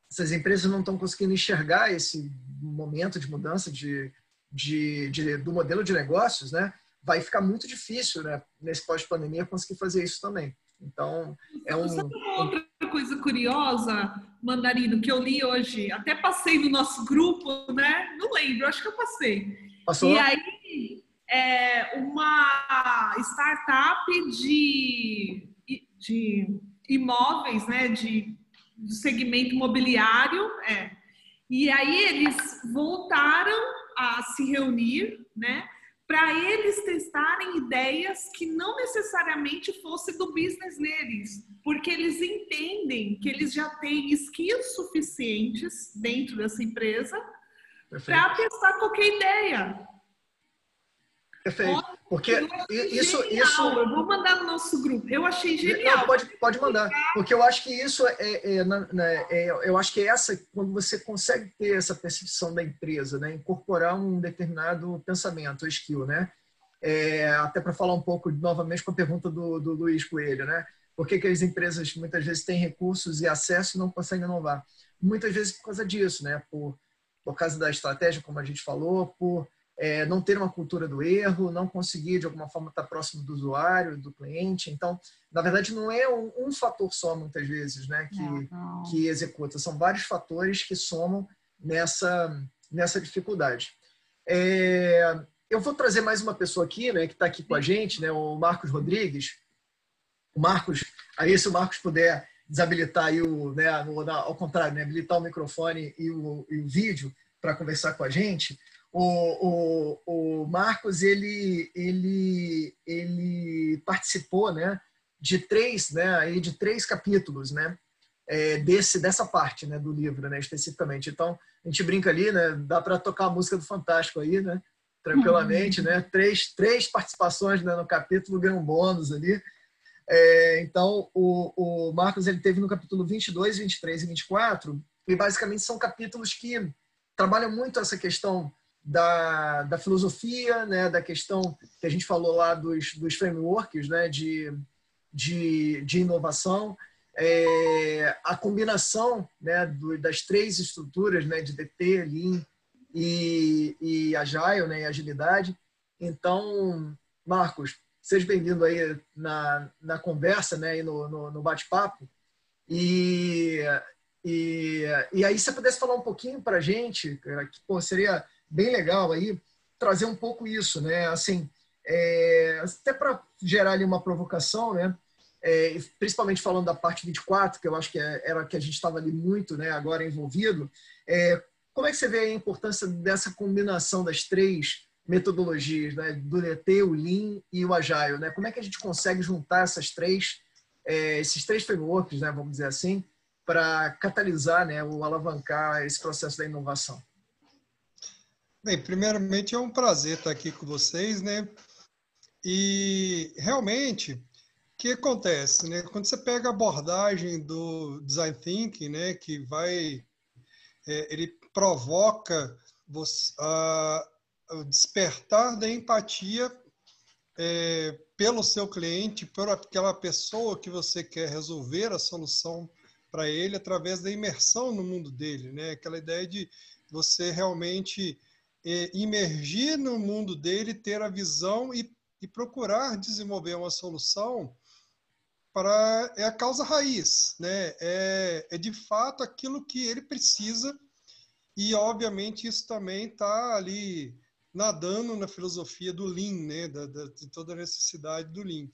essas empresas não estão conseguindo enxergar esse momento de mudança de de, de, do modelo de negócios, né, vai ficar muito difícil, né, nesse pós-pandemia, conseguir fazer isso também. Então, é um. Sabe uma outra coisa curiosa, Mandarino, que eu li hoje, até passei no nosso grupo, né? Não lembro, acho que eu passei. Passou? E aí, é uma startup de, de imóveis, né? De, do segmento imobiliário, é. E aí eles voltaram a se reunir, né? Para eles testarem ideias que não necessariamente fosse do business deles, porque eles entendem que eles já têm skills suficientes dentro dessa empresa para testar qualquer ideia. Perfeito. Porque isso, genial. isso. Eu vou mandar no nosso grupo. Eu achei genial. Não, pode, pode mandar. Porque eu acho que isso é, é, é, é, Eu acho que é essa, quando você consegue ter essa percepção da empresa, né? Incorporar um determinado pensamento, skill, né? É, até para falar um pouco novamente com a pergunta do, do Luiz Coelho, né? Por que, que as empresas muitas vezes têm recursos e acesso e não conseguem inovar? Muitas vezes por causa disso, né? Por, por causa da estratégia, como a gente falou, por é, não ter uma cultura do erro, não conseguir de alguma forma estar próximo do usuário, do cliente. Então, na verdade, não é um, um fator só muitas vezes, né, que, não, não. que executa. São vários fatores que somam nessa nessa dificuldade. É, eu vou trazer mais uma pessoa aqui, né, que está aqui com a gente, né, o Marcos Rodrigues. O Marcos, aí se o Marcos puder desabilitar aí o, né, ao contrário, né, habilitar o microfone e o, e o vídeo para conversar com a gente o, o, o Marcos ele, ele, ele participou né, de três né, aí de três capítulos né, é, desse dessa parte né, do livro né, especificamente então a gente brinca ali né, dá para tocar a música do Fantástico aí né, tranquilamente uhum. né, três, três participações né, no capítulo ganham um bônus ali é, então o, o Marcos ele teve no capítulo 22 23 e 24 e basicamente são capítulos que trabalham muito essa questão da, da filosofia, né, da questão que a gente falou lá dos, dos frameworks né, de, de, de inovação, é, a combinação né, do, das três estruturas né, de DT, Lean e, e Agile, né, e agilidade. Então, Marcos, seja bem-vindo aí na, na conversa né, e no, no, no bate-papo. E, e, e aí, se você pudesse falar um pouquinho para a gente, que pô, seria bem legal aí trazer um pouco isso, né? Assim, é, até para gerar ali uma provocação, né? É, principalmente falando da parte 24, que eu acho que é, era que a gente estava ali muito, né? Agora envolvido. É, como é que você vê a importância dessa combinação das três metodologias, né? Do DT, o Lean e o Agile, né? Como é que a gente consegue juntar essas três, é, esses três frameworks, né? Vamos dizer assim, para catalisar, né? Ou alavancar esse processo da inovação? Bem, primeiramente é um prazer estar aqui com vocês, né? E realmente, o que acontece, né? Quando você pega a abordagem do design thinking, né, que vai, é, ele provoca você, a, o despertar da empatia é, pelo seu cliente, por aquela pessoa que você quer resolver a solução para ele através da imersão no mundo dele, né? Aquela ideia de você realmente é, imergir no mundo dele, ter a visão e, e procurar desenvolver uma solução para é a causa raiz, né? É, é de fato aquilo que ele precisa e obviamente isso também está ali nadando na filosofia do Lean, né? Da, da, de toda a necessidade do Lean.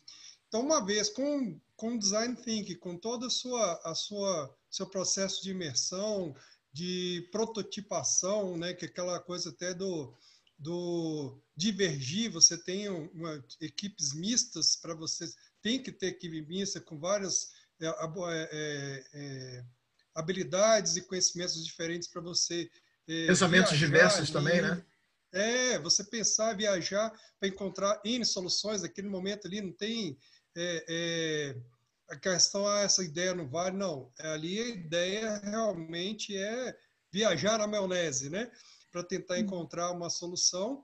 Então, uma vez com com design thinking, com toda a sua a sua seu processo de imersão, de prototipação, né, que é aquela coisa até do, do divergir, você tem uma, equipes mistas para você, tem que ter equipe mista com várias é, é, é, habilidades e conhecimentos diferentes para você. É, Pensamentos viajar, diversos também, né? É, você pensar, viajar para encontrar N soluções, naquele momento ali não tem é, é, a questão é essa ideia não vale, não. Ali a ideia realmente é viajar na maionese, né? Para tentar hum. encontrar uma solução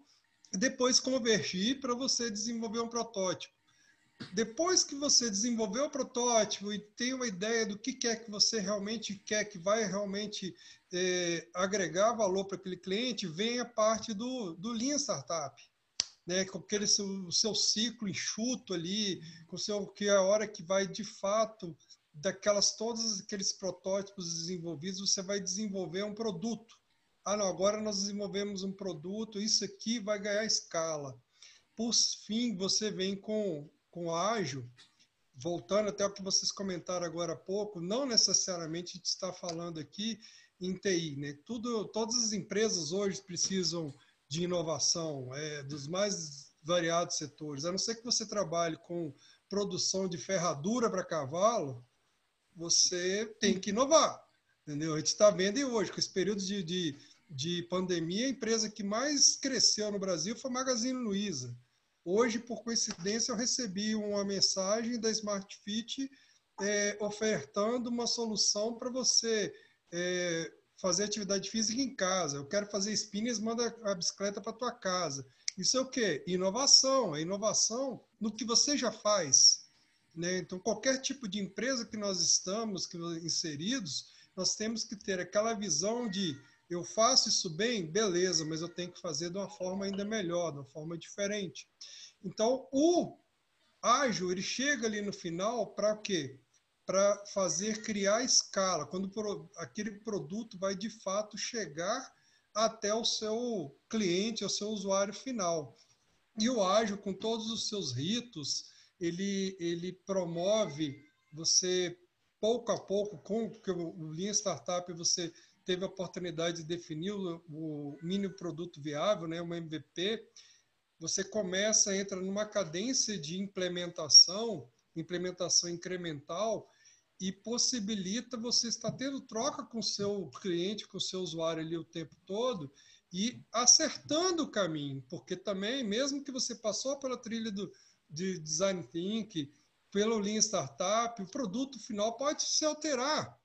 e depois convergir para você desenvolver um protótipo. Depois que você desenvolveu o protótipo e tem uma ideia do que quer que você realmente quer, que vai realmente é, agregar valor para aquele cliente, vem a parte do, do Lean Startup né, com aquele seu, seu ciclo enxuto ali, com seu que é a hora que vai de fato daquelas todos aqueles protótipos desenvolvidos, você vai desenvolver um produto. Ah, não, agora nós desenvolvemos um produto, isso aqui vai ganhar escala. Por fim, você vem com com ágil, voltando até o que vocês comentaram agora há pouco, não necessariamente a gente está falando aqui em TI, né? Tudo, todas as empresas hoje precisam de inovação é, dos mais variados setores. A não ser que você trabalhe com produção de ferradura para cavalo, você tem que inovar. Entendeu? A gente está vendo hoje, com esse período de, de, de pandemia, a empresa que mais cresceu no Brasil foi a Magazine Luiza. Hoje, por coincidência, eu recebi uma mensagem da Smart Fit é, ofertando uma solução para você é, fazer atividade física em casa. Eu quero fazer spinning, manda a bicicleta para tua casa. Isso é o quê? Inovação. É inovação no que você já faz. Né? Então, qualquer tipo de empresa que nós estamos que nós inseridos, nós temos que ter aquela visão de eu faço isso bem, beleza, mas eu tenho que fazer de uma forma ainda melhor, de uma forma diferente. Então, o ágil, ele chega ali no final para o quê? Para fazer criar escala, quando aquele produto vai de fato chegar até o seu cliente, o seu usuário final. E o ágil, com todos os seus ritos, ele, ele promove você pouco a pouco, com o Lean Startup, você teve a oportunidade de definir o, o mínimo produto viável, né, uma MVP, você começa, entra numa cadência de implementação, implementação incremental, e possibilita você estar tendo troca com o seu cliente, com o seu usuário ali o tempo todo e acertando o caminho, porque também, mesmo que você passou pela trilha do, de Design Thinking, pelo Lean Startup, o produto final pode se alterar.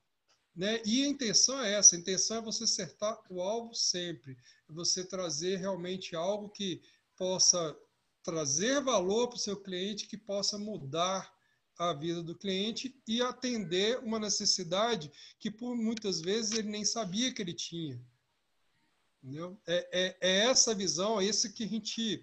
Né? E a intenção é essa, a intenção é você acertar o alvo sempre, é você trazer realmente algo que possa trazer valor para o seu cliente, que possa mudar a vida do cliente e atender uma necessidade que por muitas vezes ele nem sabia que ele tinha. Entendeu? É, é, é essa visão, é esse que a gente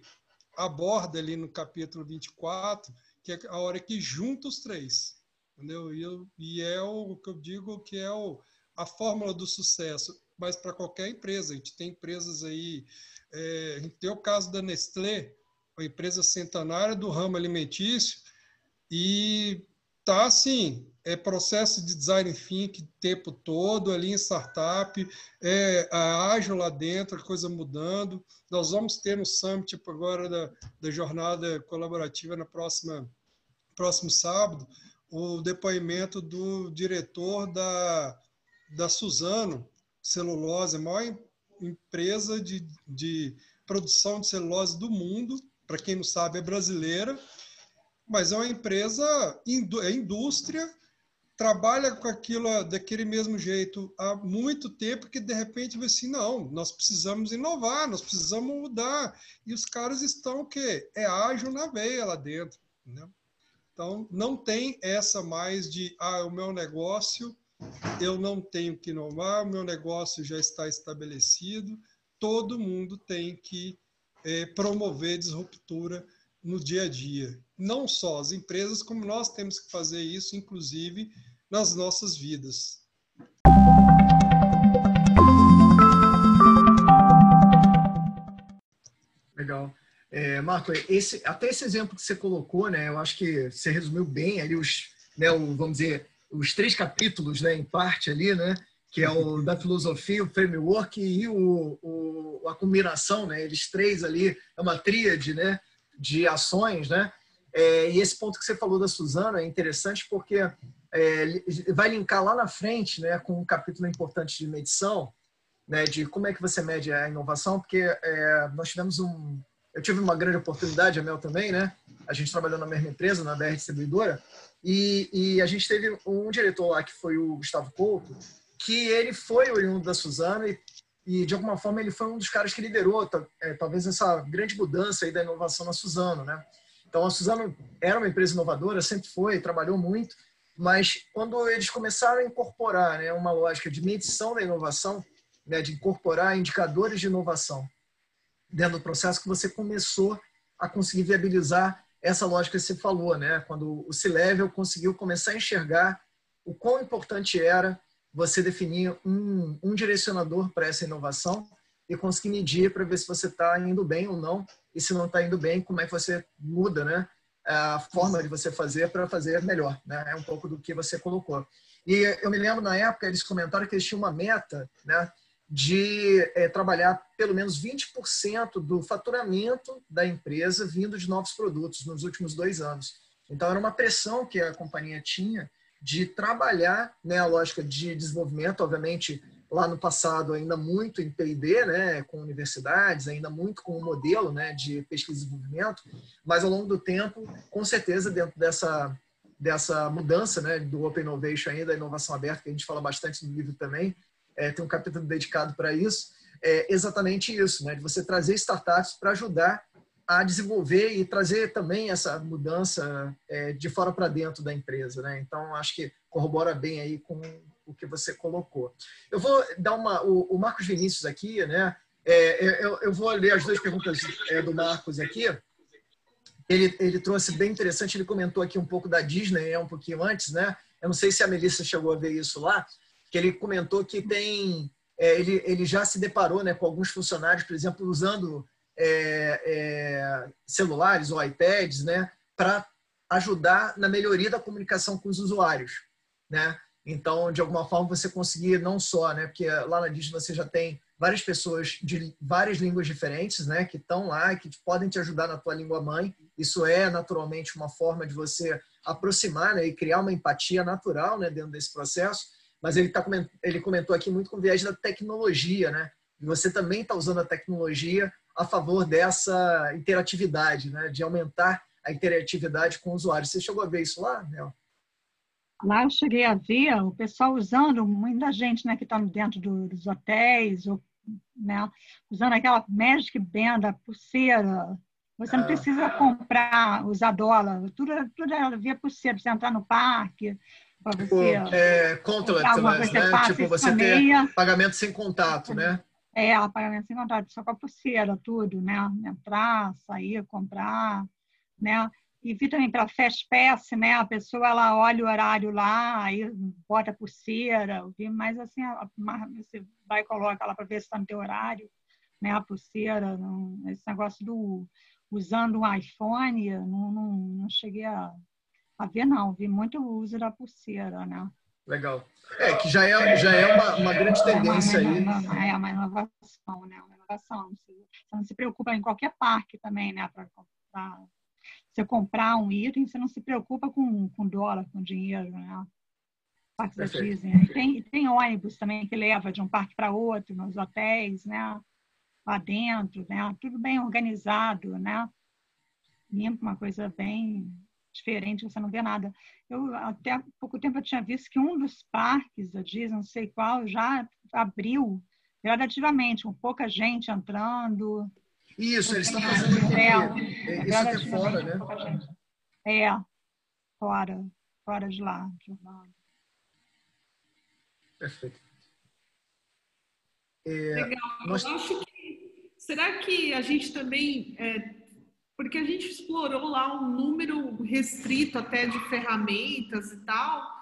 aborda ali no capítulo 24, que é a hora que junta os três. Entendeu? E, eu, e é o que eu digo que é o, a fórmula do sucesso, mas para qualquer empresa. A gente tem empresas aí, é, a gente tem o caso da Nestlé, uma empresa centenária do ramo alimentício, e tá assim, é processo de design thinking tempo todo, ali em startup, é ágil lá dentro, a coisa mudando. Nós vamos ter no Summit tipo, agora da, da jornada colaborativa na próxima próximo sábado, o depoimento do diretor da, da Suzano Celulose, a maior empresa de, de produção de celulose do mundo, para quem não sabe, é brasileira, mas é uma empresa, é indústria, trabalha com aquilo daquele mesmo jeito há muito tempo que de repente vai assim, não, nós precisamos inovar, nós precisamos mudar. E os caras estão o quê? É ágil na veia lá dentro. Né? Então, não tem essa mais de, ah, o meu negócio, eu não tenho que inovar, o meu negócio já está estabelecido. Todo mundo tem que é, promover disruptura no dia a dia. Não só as empresas, como nós temos que fazer isso, inclusive, nas nossas vidas. Legal. É, Marco, esse, até esse exemplo que você colocou, né, eu acho que você resumiu bem ali os, né, o, vamos dizer, os três capítulos, né, em parte ali, né, que é o da filosofia, o framework e o, o, a combinação, né, eles três ali, é uma tríade, né, de ações, né? É, e esse ponto que você falou da Suzana é interessante porque é, vai linkar lá na frente, né, com um capítulo importante de medição, né, de como é que você mede a inovação, porque é, nós tivemos um, eu tive uma grande oportunidade, a Mel também, né? A gente trabalhou na mesma empresa, na BR Distribuidora, e, e a gente teve um diretor lá que foi o Gustavo Couto, que ele foi oriundo da Suzana e e de alguma forma ele foi um dos caras que liderou é, talvez essa grande mudança aí da inovação na Suzano, né? Então a Suzano era uma empresa inovadora, sempre foi, trabalhou muito, mas quando eles começaram a incorporar né, uma lógica de medição da inovação, né, de incorporar indicadores de inovação dentro do processo, que você começou a conseguir viabilizar essa lógica que você falou, né? Quando o C-Level conseguiu começar a enxergar o quão importante era você definir um, um direcionador para essa inovação e conseguir medir para ver se você está indo bem ou não. E se não está indo bem, como é que você muda né, a forma de você fazer para fazer melhor. Né? É um pouco do que você colocou. E eu me lembro, na época, eles comentaram que eles tinham uma meta né, de é, trabalhar pelo menos 20% do faturamento da empresa vindo de novos produtos nos últimos dois anos. Então, era uma pressão que a companhia tinha de trabalhar né, a lógica de desenvolvimento, obviamente, lá no passado ainda muito em P&D, né, com universidades, ainda muito com o modelo, né, de pesquisa e desenvolvimento, mas ao longo do tempo, com certeza dentro dessa dessa mudança, né, do Open Innovation ainda, da inovação aberta, que a gente fala bastante no livro também, é, tem um capítulo dedicado para isso, é exatamente isso, né, de você trazer startups para ajudar a desenvolver e trazer também essa mudança é, de fora para dentro da empresa, né? Então acho que corrobora bem aí com o que você colocou. Eu vou dar uma. O, o Marcos Vinícius aqui, né? É, eu, eu, vou ler as duas perguntas é, do Marcos aqui. Ele, ele trouxe bem interessante, ele comentou aqui um pouco da Disney, é um pouquinho antes, né? Eu não sei se a Melissa chegou a ver isso lá, que ele comentou que tem. É, ele, ele já se deparou né, com alguns funcionários, por exemplo, usando é, é, celulares ou iPads, né, para ajudar na melhoria da comunicação com os usuários, né? Então, de alguma forma, você conseguir não só, né? Porque lá na Disney você já tem várias pessoas de várias línguas diferentes, né? Que estão lá que podem te ajudar na tua língua mãe. Isso é naturalmente uma forma de você aproximar, né? E criar uma empatia natural, né? Dentro desse processo. Mas ele tá ele comentou aqui muito com viés da tecnologia, né? E você também está usando a tecnologia a favor dessa interatividade, né? De aumentar a interatividade com o usuário. Você chegou a ver isso lá, Mel? Lá eu cheguei a ver o pessoal usando, muita gente né, que está dentro do, dos hotéis, ou, né, usando aquela Magic Band, a pulseira. Você não ah. precisa comprar, usar dólar, tudo, tudo é via pulseira, você entrar no parque, para você. É, contactless, né? Passa, tipo, você ter pagamento sem contato, né? É, pagamento sem contato, só com a pulseira, tudo, né? Entrar, sair, comprar, né? E vi também para Fast Pass, né? A pessoa ela olha o horário lá, aí bota a pulseira, vi, mas assim, você vai e coloca lá para ver se está no teu horário, né? A pulseira, não, esse negócio do usando um iPhone, não, não, não cheguei a, a ver, não. Vi muito o uso da pulseira, né? Legal. É, que já é, já é uma, uma grande tendência é uma, aí. É uma inovação, né? Uma inovação. Você não se preocupa em qualquer parque também, né? Para você comprar um item, você não se preocupa com, com dólar, com dinheiro, né? Parque da Disney. Tem, tem ônibus também que leva de um parque para outro, nos hotéis, né? Lá dentro, né? Tudo bem organizado, né? Limpo, uma coisa bem diferente, você não vê nada. Eu até há pouco tempo eu tinha visto que um dos parques da Disney, não sei qual, já abriu gradativamente, com pouca gente entrando, isso, eles estão fazendo isso aqui é fora, né? É, fora, fora de lá. Perfeito. É, Legal. Nós... Eu acho que. Será que a gente também. É, porque a gente explorou lá um número restrito até de ferramentas e tal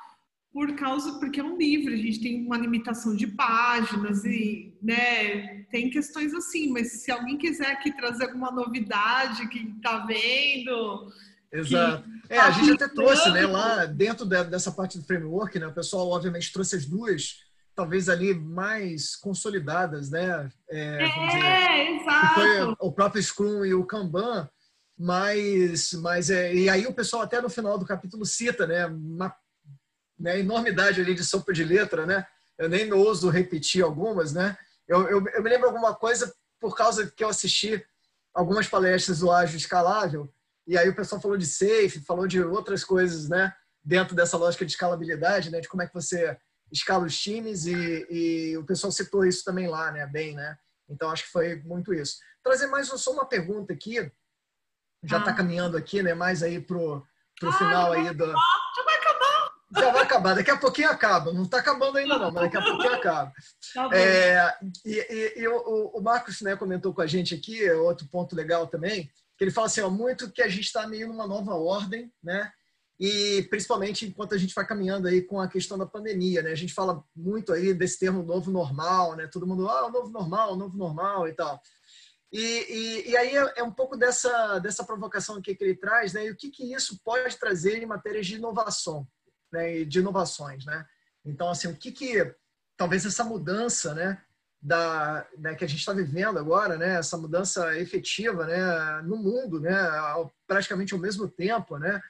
por causa porque é um livro, a gente tem uma limitação de páginas e, né, tem questões assim, mas se alguém quiser aqui trazer alguma novidade que está vendo, Exato. É, a gente até trouxe, né, lá dentro dessa parte do framework, né, o pessoal obviamente trouxe as duas, talvez ali mais consolidadas, né, é, é exato. foi o próprio Scrum e o Kanban, mas, mas é, e aí o pessoal até no final do capítulo cita, né, uma né, enormidade ali de sopa de letra, né? Eu nem ouso repetir algumas, né? Eu, eu, eu me lembro alguma coisa por causa que eu assisti algumas palestras do Ágil Escalável, e aí o pessoal falou de safe, falou de outras coisas, né? Dentro dessa lógica de escalabilidade, né? De como é que você escala os times e, e o pessoal citou isso também lá, né? Bem, né? Então acho que foi muito isso. Trazer mais só uma pergunta aqui, já está ah. caminhando aqui, né? Mais aí pro, pro ah, final aí do. Vai já vai acabar, daqui a pouquinho acaba. Não está acabando ainda, não, mas daqui a pouquinho acaba. Tá é, e, e, e o, o, Marcos né, comentou com a gente aqui, é outro ponto legal também, que ele fala assim, ó, muito que a gente está meio numa nova ordem, né? E principalmente enquanto a gente vai caminhando aí com a questão da pandemia, né? A gente fala muito aí desse termo novo normal, né? Todo mundo, ah, o novo normal, o novo normal e tal. E, e, e, aí é, é um pouco dessa, dessa provocação aqui que ele traz, né? E o que, que isso pode trazer em matérias de inovação, né, e de inovações, né? Então, assim, o que que talvez essa mudança, né, da né, que a gente está vivendo agora, né, essa mudança efetiva, né, no mundo, né, ao, praticamente ao mesmo tempo, né,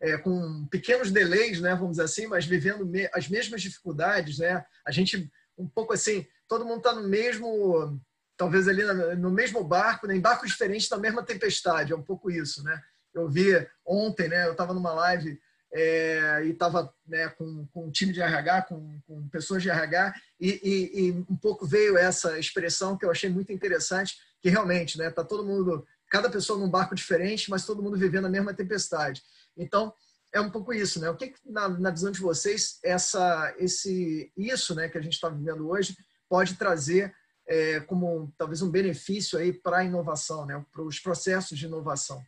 é, com pequenos delays, né, vamos dizer assim, mas vivendo me, as mesmas dificuldades, né? A gente um pouco assim, todo mundo está no mesmo, talvez ali no mesmo barco, né? em barcos diferentes da mesma tempestade, é um pouco isso, né? Eu vi ontem, né? Eu estava numa live é, e estava né, com, com um time de RH, com, com pessoas de RH, e, e, e, um pouco veio essa expressão que eu achei muito interessante, que realmente, né? Tá todo mundo, cada pessoa num barco diferente, mas todo mundo vivendo a mesma tempestade. Então, é um pouco isso, né? O que, na, na visão de vocês, essa, esse, isso, né, que a gente está vivendo hoje, pode trazer é, como talvez um benefício aí para a inovação, né? Para os processos de inovação.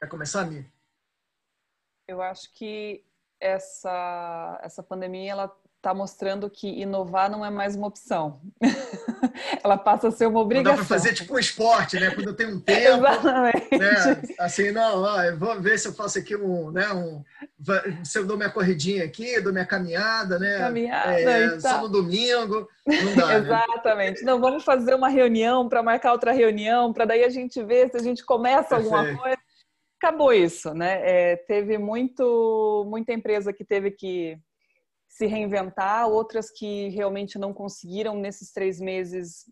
Quer começar, Mi? Eu acho que essa essa pandemia ela está mostrando que inovar não é mais uma opção. Ela passa a ser uma obrigação. Não dá para fazer tipo um esporte, né? Quando eu tenho um tempo, Exatamente. né? Assim, não, ó, vou ver se eu faço aqui um, né? Um, se eu dou minha corridinha aqui, dou minha caminhada, né? Caminhada, é, então. Só no domingo, não dá. Né? Exatamente. Né? Não, vamos fazer uma reunião para marcar outra reunião, para daí a gente ver se a gente começa Perfeito. alguma coisa. Acabou isso, né? É, teve muito, muita empresa que teve que se reinventar, outras que realmente não conseguiram nesses três meses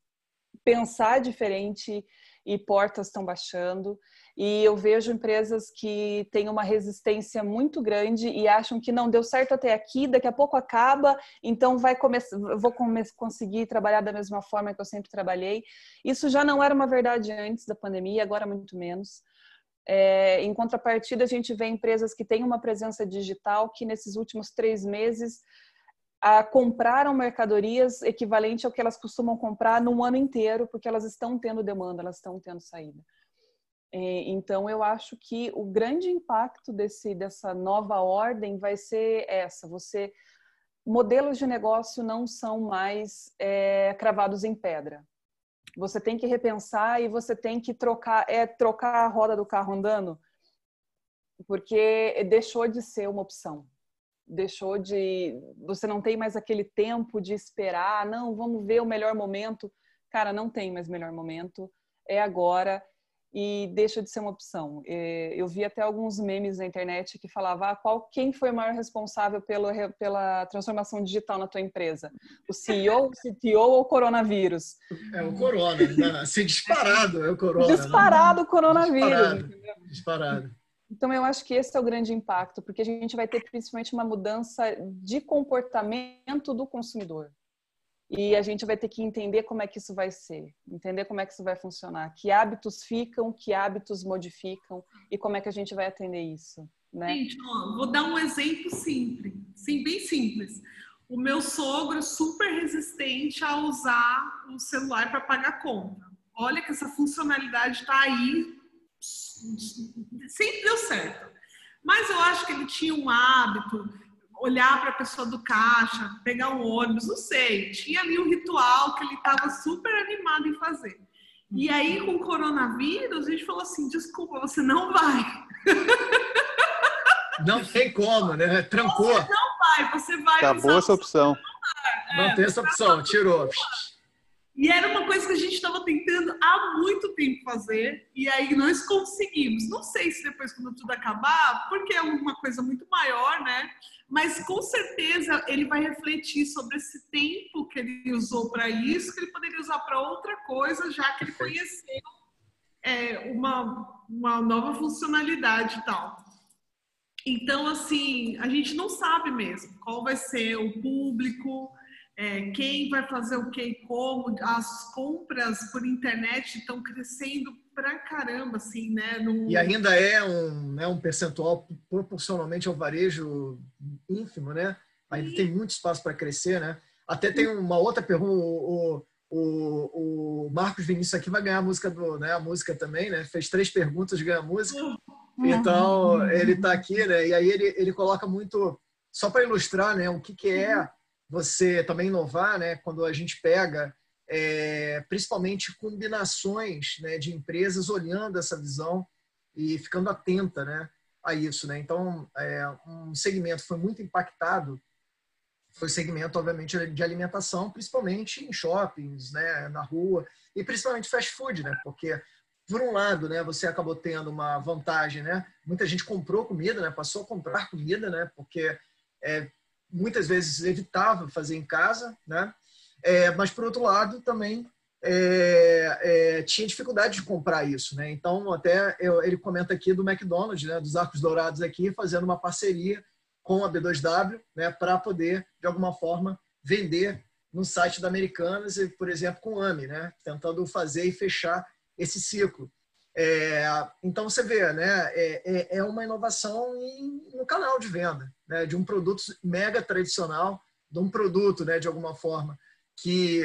pensar diferente e portas estão baixando. E eu vejo empresas que têm uma resistência muito grande e acham que não deu certo até aqui, daqui a pouco acaba, então vai começar, vou come conseguir trabalhar da mesma forma que eu sempre trabalhei. Isso já não era uma verdade antes da pandemia, agora muito menos. É, em contrapartida, a gente vê empresas que têm uma presença digital que nesses últimos três meses a, compraram mercadorias equivalente ao que elas costumam comprar num ano inteiro, porque elas estão tendo demanda, elas estão tendo saída. É, então, eu acho que o grande impacto desse, dessa nova ordem vai ser essa: você modelos de negócio não são mais é, cravados em pedra. Você tem que repensar e você tem que trocar, é trocar a roda do carro andando, porque deixou de ser uma opção. Deixou de. Você não tem mais aquele tempo de esperar, não, vamos ver o melhor momento. Cara, não tem mais melhor momento, é agora e deixa de ser uma opção. É, eu vi até alguns memes na internet que falavam ah, qual, quem foi o maior responsável pelo, pela transformação digital na tua empresa? O CEO, o CTO ou o coronavírus? É o corona, né? assim, disparado é o corona. Né? Disparado o coronavírus. Disparado. disparado. Então, eu acho que esse é o grande impacto, porque a gente vai ter principalmente uma mudança de comportamento do consumidor. E a gente vai ter que entender como é que isso vai ser, entender como é que isso vai funcionar, que hábitos ficam, que hábitos modificam e como é que a gente vai atender isso. Né? Gente, ó, vou dar um exemplo simples, sim, bem simples. O meu sogro é super resistente a usar o celular para pagar conta. Olha que essa funcionalidade está aí, sempre deu certo. Mas eu acho que ele tinha um hábito olhar para a pessoa do caixa, pegar o ônibus, não sei. Tinha ali um ritual que ele estava super animado em fazer. E aí, com o coronavírus, a gente falou assim: desculpa, você não vai. Não tem como, né? Trancou. Você não vai, você vai. Acabou essa opção. Não, é, tem essa opção, tirou. E era uma coisa que a gente estava tentando há muito tempo fazer, e aí nós conseguimos. Não sei se depois, quando tudo acabar, porque é uma coisa muito maior, né? Mas com certeza ele vai refletir sobre esse tempo que ele usou para isso, que ele poderia usar para outra coisa, já que ele conheceu é, uma, uma nova funcionalidade e tal. Então, assim, a gente não sabe mesmo qual vai ser o público, é, quem vai fazer o que e como. As compras por internet estão crescendo pra caramba, assim, né? No... E ainda é um, né, um percentual proporcionalmente ao varejo ínfimo, né? Ainda Sim. tem muito espaço para crescer, né? Até tem uma outra pergunta, o, o, o, Marcos Vinícius aqui vai ganhar a música do, né? A música também, né? Fez três perguntas, ganha a música. Uhum. Então, ele está aqui, né? E aí ele, ele coloca muito, só para ilustrar, né? O que, que é você também inovar, né? Quando a gente pega é, principalmente combinações né, de empresas olhando essa visão e ficando atenta, né, a isso, né? Então, é, um segmento foi muito impactado foi o segmento, obviamente, de alimentação, principalmente em shoppings, né, na rua e principalmente fast food, né? Porque por um lado, né, você acabou tendo uma vantagem, né? Muita gente comprou comida, né? Passou a comprar comida, né? Porque é, muitas vezes evitava fazer em casa, né? É, mas por outro lado também é, é, tinha dificuldade de comprar isso, né? Então até eu, ele comenta aqui do McDonald's, né? Dos Arcos Dourados aqui, fazendo uma parceria com a B2W, né? Para poder de alguma forma vender no site da Americanas, por exemplo, com o AMI, né? Tentando fazer e fechar esse ciclo. É, então você vê, né? É, é, é uma inovação em, no canal de venda, né? De um produto mega tradicional, de um produto, né? De alguma forma que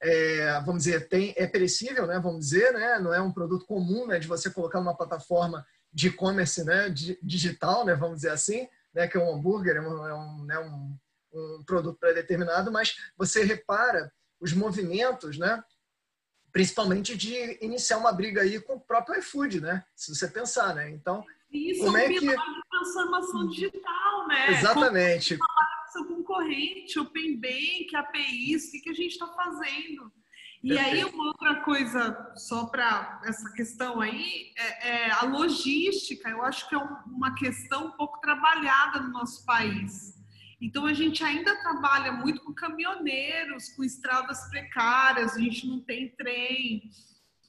é, vamos dizer tem é perecível, né? Vamos dizer, né? Não é um produto comum, né? De você colocar numa plataforma de e-commerce, né? digital, né? Vamos dizer assim, né? Que é um hambúrguer, é um, é um, né? um, um produto pré-determinado, mas você repara os movimentos, né? Principalmente de iniciar uma briga aí com o próprio iFood, né? Se você pensar, né? Então, isso como é, um é que de transformação digital, né? Exatamente. Seu concorrente, Open Bank, APIs, o que, que a gente está fazendo? E Perfeito. aí, uma outra coisa, só para essa questão aí, é, é, a logística. Eu acho que é uma questão um pouco trabalhada no nosso país. Então a gente ainda trabalha muito com caminhoneiros, com estradas precárias, a gente não tem trem.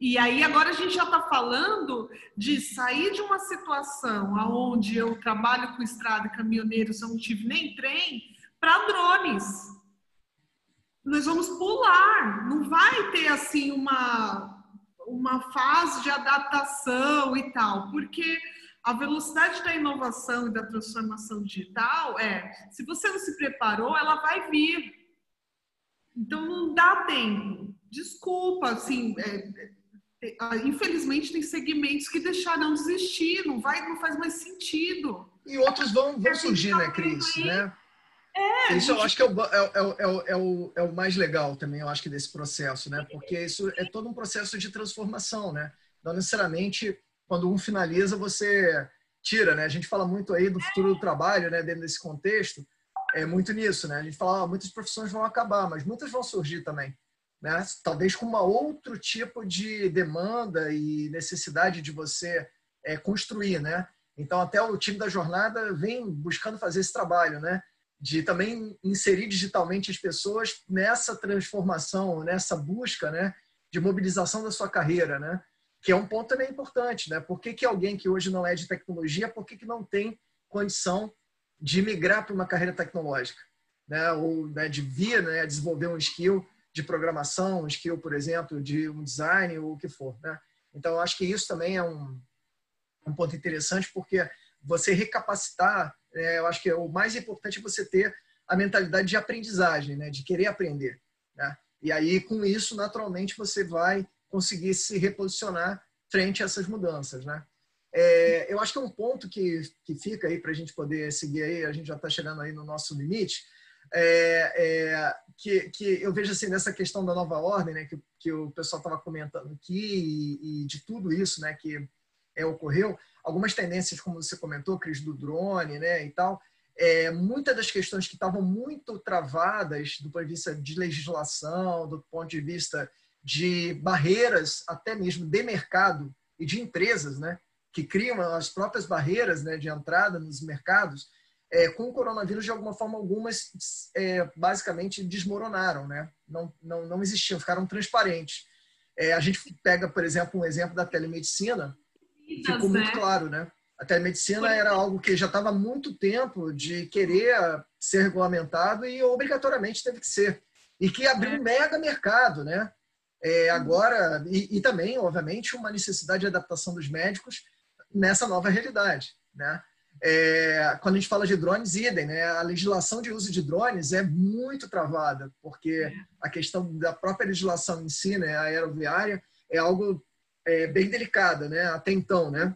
E aí agora a gente já está falando de sair de uma situação onde eu trabalho com estrada e caminhoneiros, eu não tive nem trem, para drones. Nós vamos pular, não vai ter assim uma, uma fase de adaptação e tal, porque a velocidade da inovação e da transformação digital é, se você não se preparou, ela vai vir. Então não dá tempo. Desculpa, assim, é, é, infelizmente tem segmentos que deixarão de existir, não vai, não faz mais sentido. E outros vão, vão surgir, né, Cris? Né? É, isso gente... eu acho que é o, é, é, é, o, é o mais legal também, eu acho que desse processo, né? Porque isso é todo um processo de transformação, né? Não necessariamente quando um finaliza, você tira, né? A gente fala muito aí do futuro do trabalho, né? Dentro desse contexto, é muito nisso, né? A gente fala, ah, muitas profissões vão acabar, mas muitas vão surgir também, né? Talvez com uma outro tipo de demanda e necessidade de você é, construir, né? Então, até o time da jornada vem buscando fazer esse trabalho, né? De também inserir digitalmente as pessoas nessa transformação, nessa busca, né? De mobilização da sua carreira, né? Que é um ponto também importante, né? Por que, que alguém que hoje não é de tecnologia, por que, que não tem condição de migrar para uma carreira tecnológica, né? Ou né, de vir, né, desenvolver um skill de programação, um skill, por exemplo, de um design ou o que for, né? Então, acho que isso também é um, um ponto interessante, porque você recapacitar, é, eu acho que é o mais importante é você ter a mentalidade de aprendizagem, né? De querer aprender, né? E aí, com isso, naturalmente, você vai conseguir se reposicionar frente a essas mudanças, né? É, eu acho que é um ponto que, que fica aí para a gente poder seguir aí, a gente já está chegando aí no nosso limite, é, é, que, que eu vejo assim nessa questão da nova ordem, né, que, que o pessoal estava comentando aqui e, e, de tudo isso, né, que é, ocorreu, algumas tendências, como você comentou, Cris, do drone, né, e tal, é, muitas das questões que estavam muito travadas do ponto de vista de legislação, do ponto de vista de barreiras, até mesmo de mercado e de empresas, né, que criam as próprias barreiras né, de entrada nos mercados, é, com o coronavírus, de alguma forma, algumas é, basicamente desmoronaram, né? não, não, não existiam, ficaram transparentes. É, a gente pega, por exemplo, um exemplo da telemedicina, ficou muito claro, né? A telemedicina era algo que já estava há muito tempo de querer ser regulamentado e obrigatoriamente teve que ser. E que abriu um mega mercado, né? É, agora, e, e, também, obviamente, uma necessidade de adaptação dos médicos nessa nova realidade. Né? É, quando a gente fala de drones, idem, né? a legislação de uso de drones é muito travada, porque a questão da própria legislação em si, né, aeroviária, é algo é, bem delicada né? até então. Né?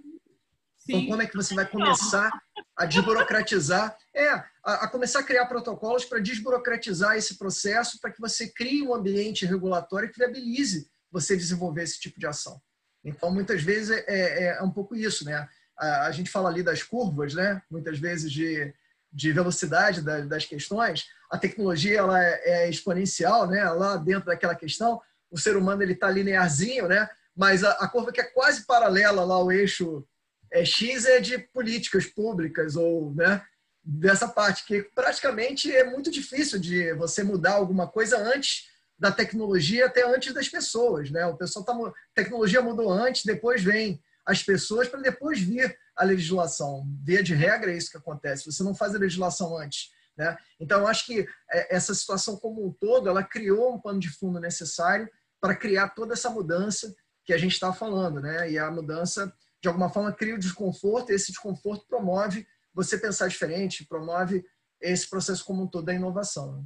Então, como é que você vai começar a desburocratizar? É, a, a começar a criar protocolos para desburocratizar esse processo, para que você crie um ambiente regulatório que viabilize você desenvolver esse tipo de ação. Então, muitas vezes é, é, é um pouco isso, né? A, a, gente fala ali das curvas, né? Muitas vezes de, de velocidade das, das questões. A tecnologia ela é, é, exponencial, né? Lá dentro daquela questão, o ser humano ele está linearzinho, né? Mas a, a curva que é quase paralela lá ao eixo é, X é de políticas públicas ou, né? dessa parte, que praticamente é muito difícil de você mudar alguma coisa antes da tecnologia, até antes das pessoas. Né? O pessoal tá, tecnologia mudou antes, depois vem as pessoas, para depois vir a legislação. Via de regra é isso que acontece. Você não faz a legislação antes. Né? Então, eu acho que é, essa situação como um todo, ela criou um pano de fundo necessário para criar toda essa mudança que a gente está falando. Né? E a mudança, de alguma forma, cria o desconforto, e esse desconforto promove você pensar diferente, promove esse processo como um todo da inovação. Né?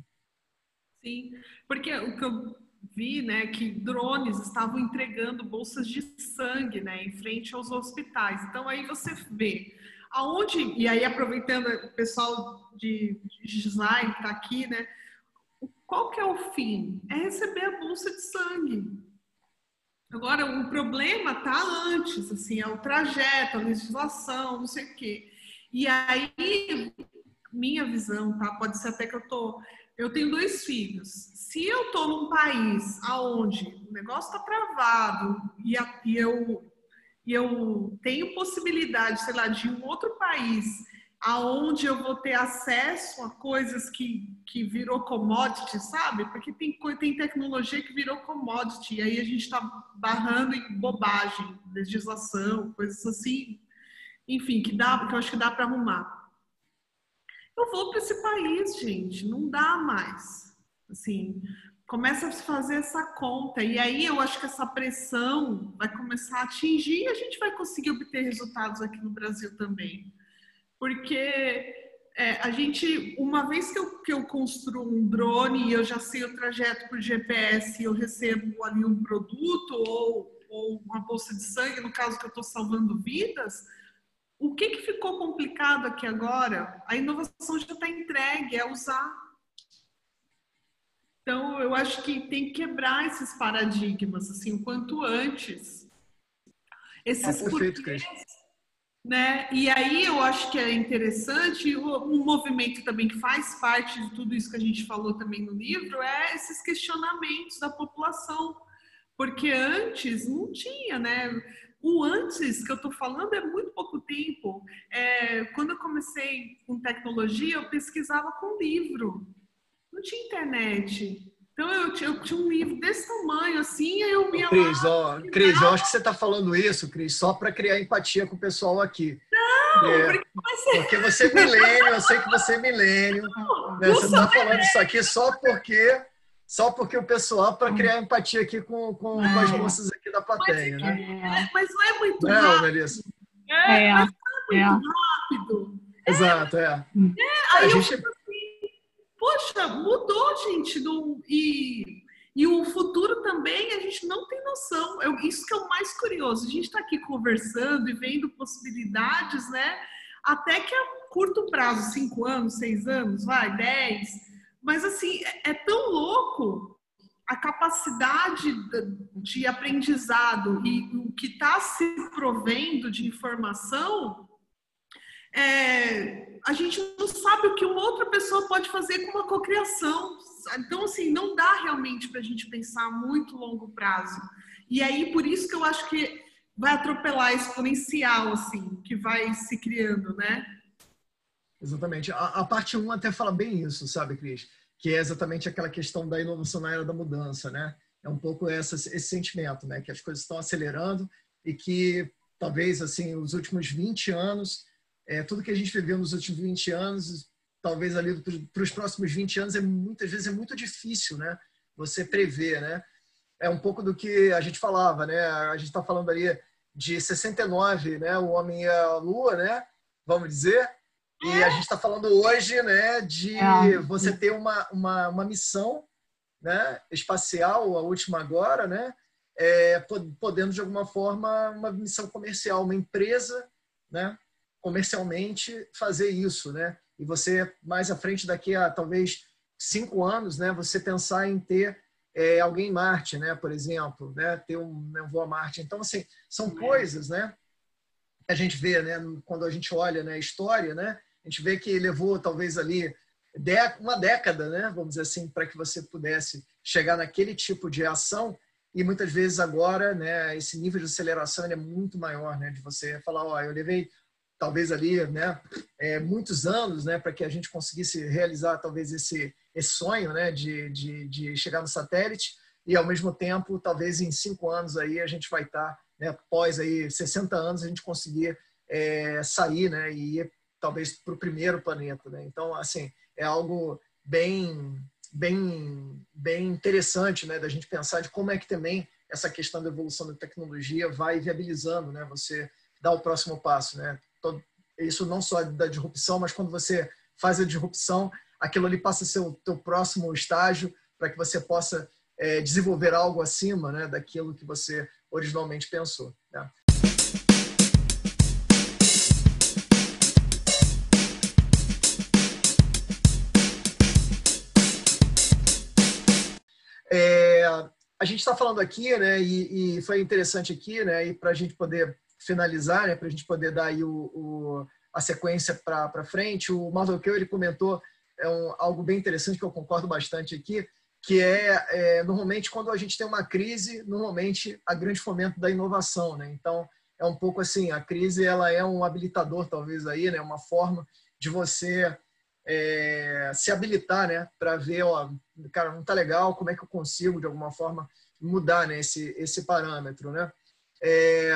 Sim, porque o que eu vi, né, que drones estavam entregando bolsas de sangue, né, em frente aos hospitais. Então aí você vê aonde e aí aproveitando o pessoal de, design que está aqui, né, qual que é o fim? É receber a bolsa de sangue. Agora o problema está antes, assim, é o trajeto, a legislação, não sei o quê. E aí, minha visão, tá? Pode ser até que eu tô. Eu tenho dois filhos. Se eu tô num país aonde o negócio tá travado e, a, e eu e eu tenho possibilidade, sei lá, de um outro país aonde eu vou ter acesso a coisas que, que virou commodity, sabe? Porque tem, tem tecnologia que virou commodity, e aí a gente está barrando em bobagem, legislação, coisas assim enfim, que dá, que eu acho que dá para arrumar. Eu vou para esse país, gente, não dá mais. Assim, começa a se fazer essa conta e aí eu acho que essa pressão vai começar a atingir e a gente vai conseguir obter resultados aqui no Brasil também. Porque é, a gente, uma vez que eu, que eu construo um drone e eu já sei o trajeto por GPS e eu recebo ali um produto ou, ou uma bolsa de sangue, no caso que eu estou salvando vidas, o que, que ficou complicado aqui agora? A inovação já está entregue, é usar. Então, eu acho que tem que quebrar esses paradigmas, assim, o quanto antes. Esses ah, perfeito, porquês, né? E aí eu acho que é interessante, um movimento também que faz parte de tudo isso que a gente falou também no livro, é esses questionamentos da população. Porque antes não tinha, né? O antes que eu estou falando é muito pouco tempo. É, quando eu comecei com tecnologia, eu pesquisava com livro. Não tinha internet. Então eu tinha, eu tinha um livro desse tamanho, assim, aí eu ia Cris, lá. Ó, Cris, eu acho que você está falando isso, Cris, só para criar empatia com o pessoal aqui. Não, é, porque, você... porque você é milênio, eu sei que você é milênio. Né? Você está falando isso aqui só porque só porque o pessoal, para criar empatia aqui com, com, com, as moças aqui da plateia, mas, né? É, mas não é muito não, rápido. Melissa. É, é, mas não é muito é. rápido. Exato, é. é aí a gente... poxa, mudou, gente. Do, e, e o futuro também, a gente não tem noção. Eu, isso que é o mais curioso. A gente está aqui conversando e vendo possibilidades, né? Até que a curto prazo, cinco anos, seis anos, vai, dez mas, assim, é, é tão louco a capacidade de aprendizado e o que está se provendo de informação, é, a gente não sabe o que uma outra pessoa pode fazer com uma cocriação. Então, assim, não dá realmente para a gente pensar muito longo prazo. E aí, por isso que eu acho que vai atropelar exponencial, assim, que vai se criando, né? Exatamente. A, a parte 1 até fala bem isso, sabe, Cris? Que é exatamente aquela questão da inovação na era da mudança, né? É um pouco essa, esse sentimento, né? Que as coisas estão acelerando e que talvez, assim, os últimos 20 anos, é, tudo que a gente viveu nos últimos 20 anos, talvez ali para os próximos 20 anos, é muitas vezes é muito difícil, né? Você prever, né? É um pouco do que a gente falava, né? A gente está falando ali de 69, né? O homem e a lua, né? Vamos dizer, e a gente está falando hoje né, de é. você ter uma, uma, uma, missão né, espacial, a última agora, né, é, podendo, de alguma forma, uma missão comercial, uma empresa né, comercialmente fazer isso. Né? E você, mais à frente, daqui a talvez cinco anos, né, você pensar em ter é, alguém em Marte, né, por exemplo, né, ter um, né, um voo a Marte. Então, assim, são coisas né, que a gente vê né, quando a gente olha né, a história, né, a gente vê que levou talvez ali uma década, né, vamos dizer assim, para que você pudesse chegar naquele tipo de ação e muitas vezes agora, né, esse nível de aceleração é muito maior, né, de você falar, ó, eu levei talvez ali, né, é, muitos anos, né, para que a gente conseguisse realizar talvez esse, esse sonho, né, de, de, de, chegar no satélite e ao mesmo tempo, talvez em cinco anos aí a gente vai estar, tá, né, após aí 60 anos a gente conseguir é, sair, né, e ir talvez para o primeiro planeta, né. Então, assim, é algo bem, bem, bem interessante, né, da gente pensar de como é que também essa questão da evolução da tecnologia vai viabilizando, né, você dar o próximo passo, né isso não só da disrupção, mas quando você faz a disrupção, aquilo ali passa a ser o teu próximo estágio para que você possa é, desenvolver algo acima né, daquilo que você originalmente pensou. Né? É, a gente está falando aqui, né, e, e, foi interessante aqui, né, e para a gente poder finalizar, né, para a gente poder dar aí o, o a sequência para frente, o Kill, ele comentou é um, algo bem interessante que eu concordo bastante aqui, que é, é, normalmente quando a gente tem uma crise, normalmente a grande fomento da inovação, né? Então é um pouco assim, a crise ela é um habilitador talvez aí, né? Uma forma de você é, se habilitar, né? Para ver, ó, cara, não tá legal, como é que eu consigo de alguma forma mudar né? esse esse parâmetro, né? É,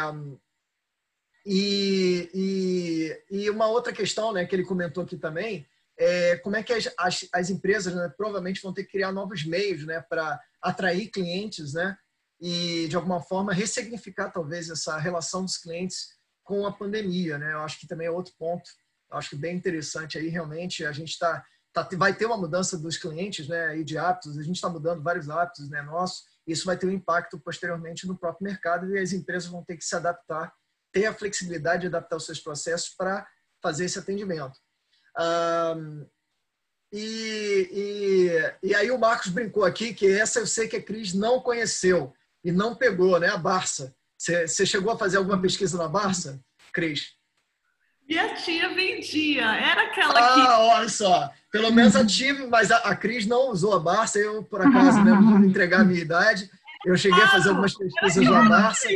e, e, e, uma outra questão né, que ele comentou aqui também é como é que as, as, as empresas né, provavelmente vão ter que criar novos meios né, para atrair clientes né, e, de alguma forma, ressignificar talvez essa relação dos clientes com a pandemia. Né? Eu acho que também é outro ponto, eu acho que bem interessante aí, realmente, a gente está Tá, vai ter uma mudança dos clientes né, e de hábitos, a gente está mudando vários hábitos né, nossos, isso vai ter um impacto posteriormente no próprio mercado e as empresas vão ter que se adaptar ter a flexibilidade de adaptar os seus processos para fazer esse atendimento. Um, e, e, e, aí o Marcos brincou aqui que essa eu sei que a Cris não conheceu e não pegou, né? A Barça. Você chegou a fazer alguma pesquisa na Barça, Cris? Minha tia vendia, era aquela ah, que. Ah, olha só. Pelo menos a tive, mas a, a Cris não usou a Barça. Eu, por acaso, né, entregar a minha idade. Eu cheguei a fazer algumas pesquisas na Barça.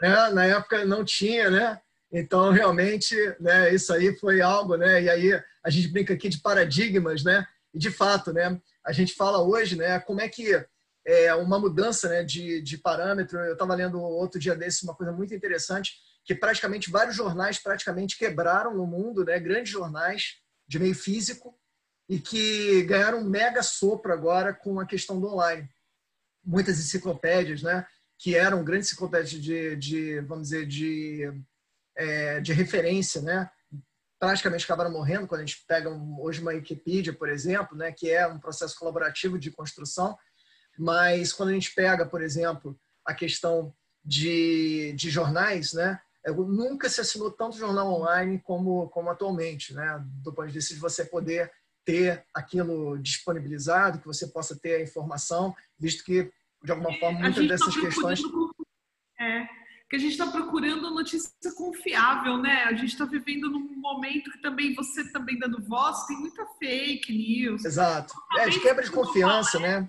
Né? Na época não tinha, né? Então, realmente, né, isso aí foi algo, né? E aí a gente brinca aqui de paradigmas, né? E de fato, né? A gente fala hoje, né? Como é que é uma mudança, né? De, de parâmetro. Eu estava lendo outro dia desse uma coisa muito interessante, que praticamente vários jornais praticamente quebraram no mundo, né? Grandes jornais de meio físico e que ganharam um mega sopro agora com a questão do online. Muitas enciclopédias, né? Que eram grandes enciclopédias de, de vamos dizer, de, é, de referência, né? praticamente acabaram morrendo quando a gente pega um, hoje uma Wikipedia, por exemplo, né, que é um processo colaborativo de construção, mas quando a gente pega, por exemplo, a questão de, de jornais, né, é, nunca se assinou tanto jornal online como, como atualmente, né, do ponto de vista de você poder ter aquilo disponibilizado, que você possa ter a informação, visto que de alguma forma, muitas tá dessas tá questões. É, que a gente está procurando notícia confiável, né? A gente está vivendo num momento que também você também dando voz, tem muita fake news. Exato. É, de quebra de confiança, né?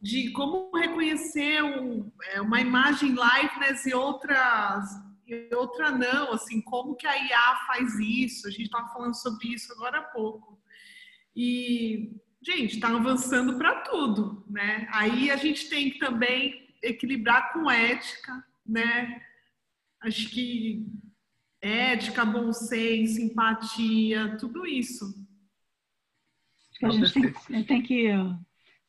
De como reconhecer um, é, uma imagem liveness e outras e outra não, assim, como que a IA faz isso? A gente estava falando sobre isso agora há pouco. E gente, está avançando para tudo, né? Aí a gente tem que também equilibrar com ética, né? Acho que ética, bom senso, empatia, tudo isso. A gente tem que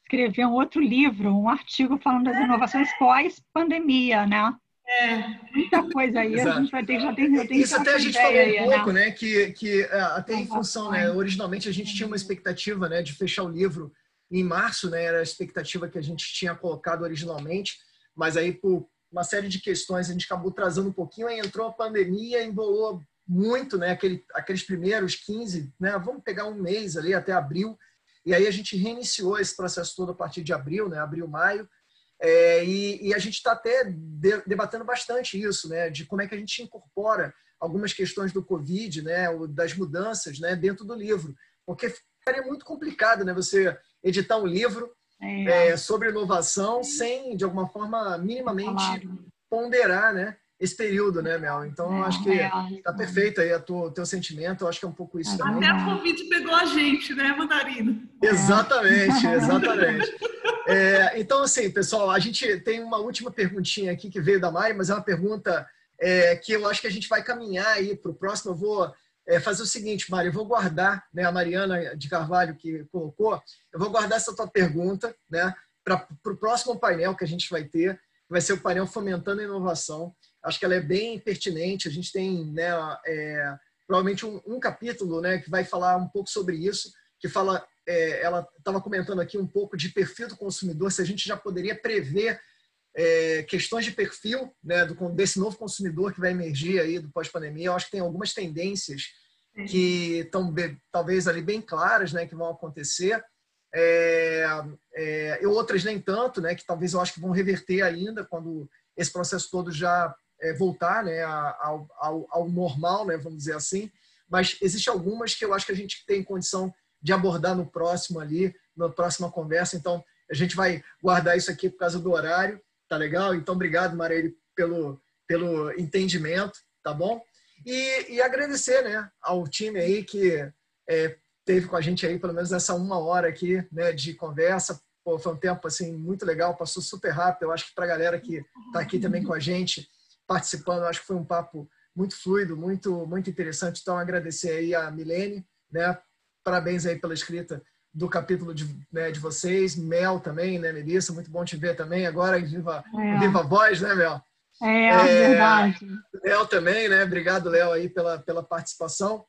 escrever um outro livro, um artigo falando das inovações pós-pandemia, né? É. Muita coisa aí, Exato. a gente vai ter, já tem, já tem Isso até a gente falou um aí, pouco, né? né? Que, que é, até em função, né? Originalmente a gente tinha uma expectativa, né? De fechar o livro em março, né? Era a expectativa que a gente tinha colocado originalmente, mas aí por uma série de questões a gente acabou trazendo um pouquinho, aí entrou a pandemia, embolou muito, né? Aquele, aqueles primeiros 15, né? Vamos pegar um mês ali até abril, e aí a gente reiniciou esse processo todo a partir de abril, né? Abril, maio, é, e, e, a gente está até de, debatendo bastante isso, né, de como é que a gente incorpora algumas questões do Covid, né, das mudanças, né, dentro do livro, porque ficaria muito complicado, né, você editar um livro é. É, sobre inovação sem, de alguma forma, minimamente ponderar, né, esse período, né, Mel? Então, eu acho que está perfeito aí o teu sentimento. Eu acho que é um pouco isso também. Até a Covid pegou a gente, né, Mandarina? Exatamente, exatamente. É, então, assim, pessoal, a gente tem uma última perguntinha aqui que veio da Mari, mas é uma pergunta é, que eu acho que a gente vai caminhar aí para o próximo. Eu vou é, fazer o seguinte, Mari, eu vou guardar, né, a Mariana de Carvalho que colocou, eu vou guardar essa tua pergunta, né, para o próximo painel que a gente vai ter, que vai ser o painel Fomentando a Inovação. Acho que ela é bem pertinente. A gente tem, né, é, provavelmente um, um, capítulo, né, que vai falar um pouco sobre isso, que fala, é, ela estava comentando aqui um pouco de perfil do consumidor, se a gente já poderia prever é, questões de perfil, né, do, desse novo consumidor que vai emergir aí do pós-pandemia. Eu acho que tem algumas tendências que estão talvez ali bem claras, né, que vão acontecer. É, é, e outras nem tanto, né, que talvez eu acho que vão reverter ainda quando esse processo todo já é, voltar né, ao, ao, ao, normal, né, vamos dizer assim. Mas existem algumas que eu acho que a gente tem condição de abordar no próximo ali, na próxima conversa. Então, a gente vai guardar isso aqui por causa do horário, tá legal? Então, obrigado, Mareli, pelo, pelo entendimento, tá bom? E, e agradecer né, ao time aí que é, teve com a gente aí pelo menos essa uma hora aqui né, de conversa. Pô, foi um tempo assim muito legal, passou super rápido. Eu acho que para a galera que está aqui também com a gente participando, acho que foi um papo muito fluido, muito muito interessante. Então agradecer aí a Milene, né? Parabéns aí pela escrita do capítulo de, né, de vocês, Mel também, né, Melissa? Muito bom te ver também agora em viva, é. viva voz, né, Mel? É, é verdade. Léo também, né? Obrigado, Léo, aí pela, pela participação.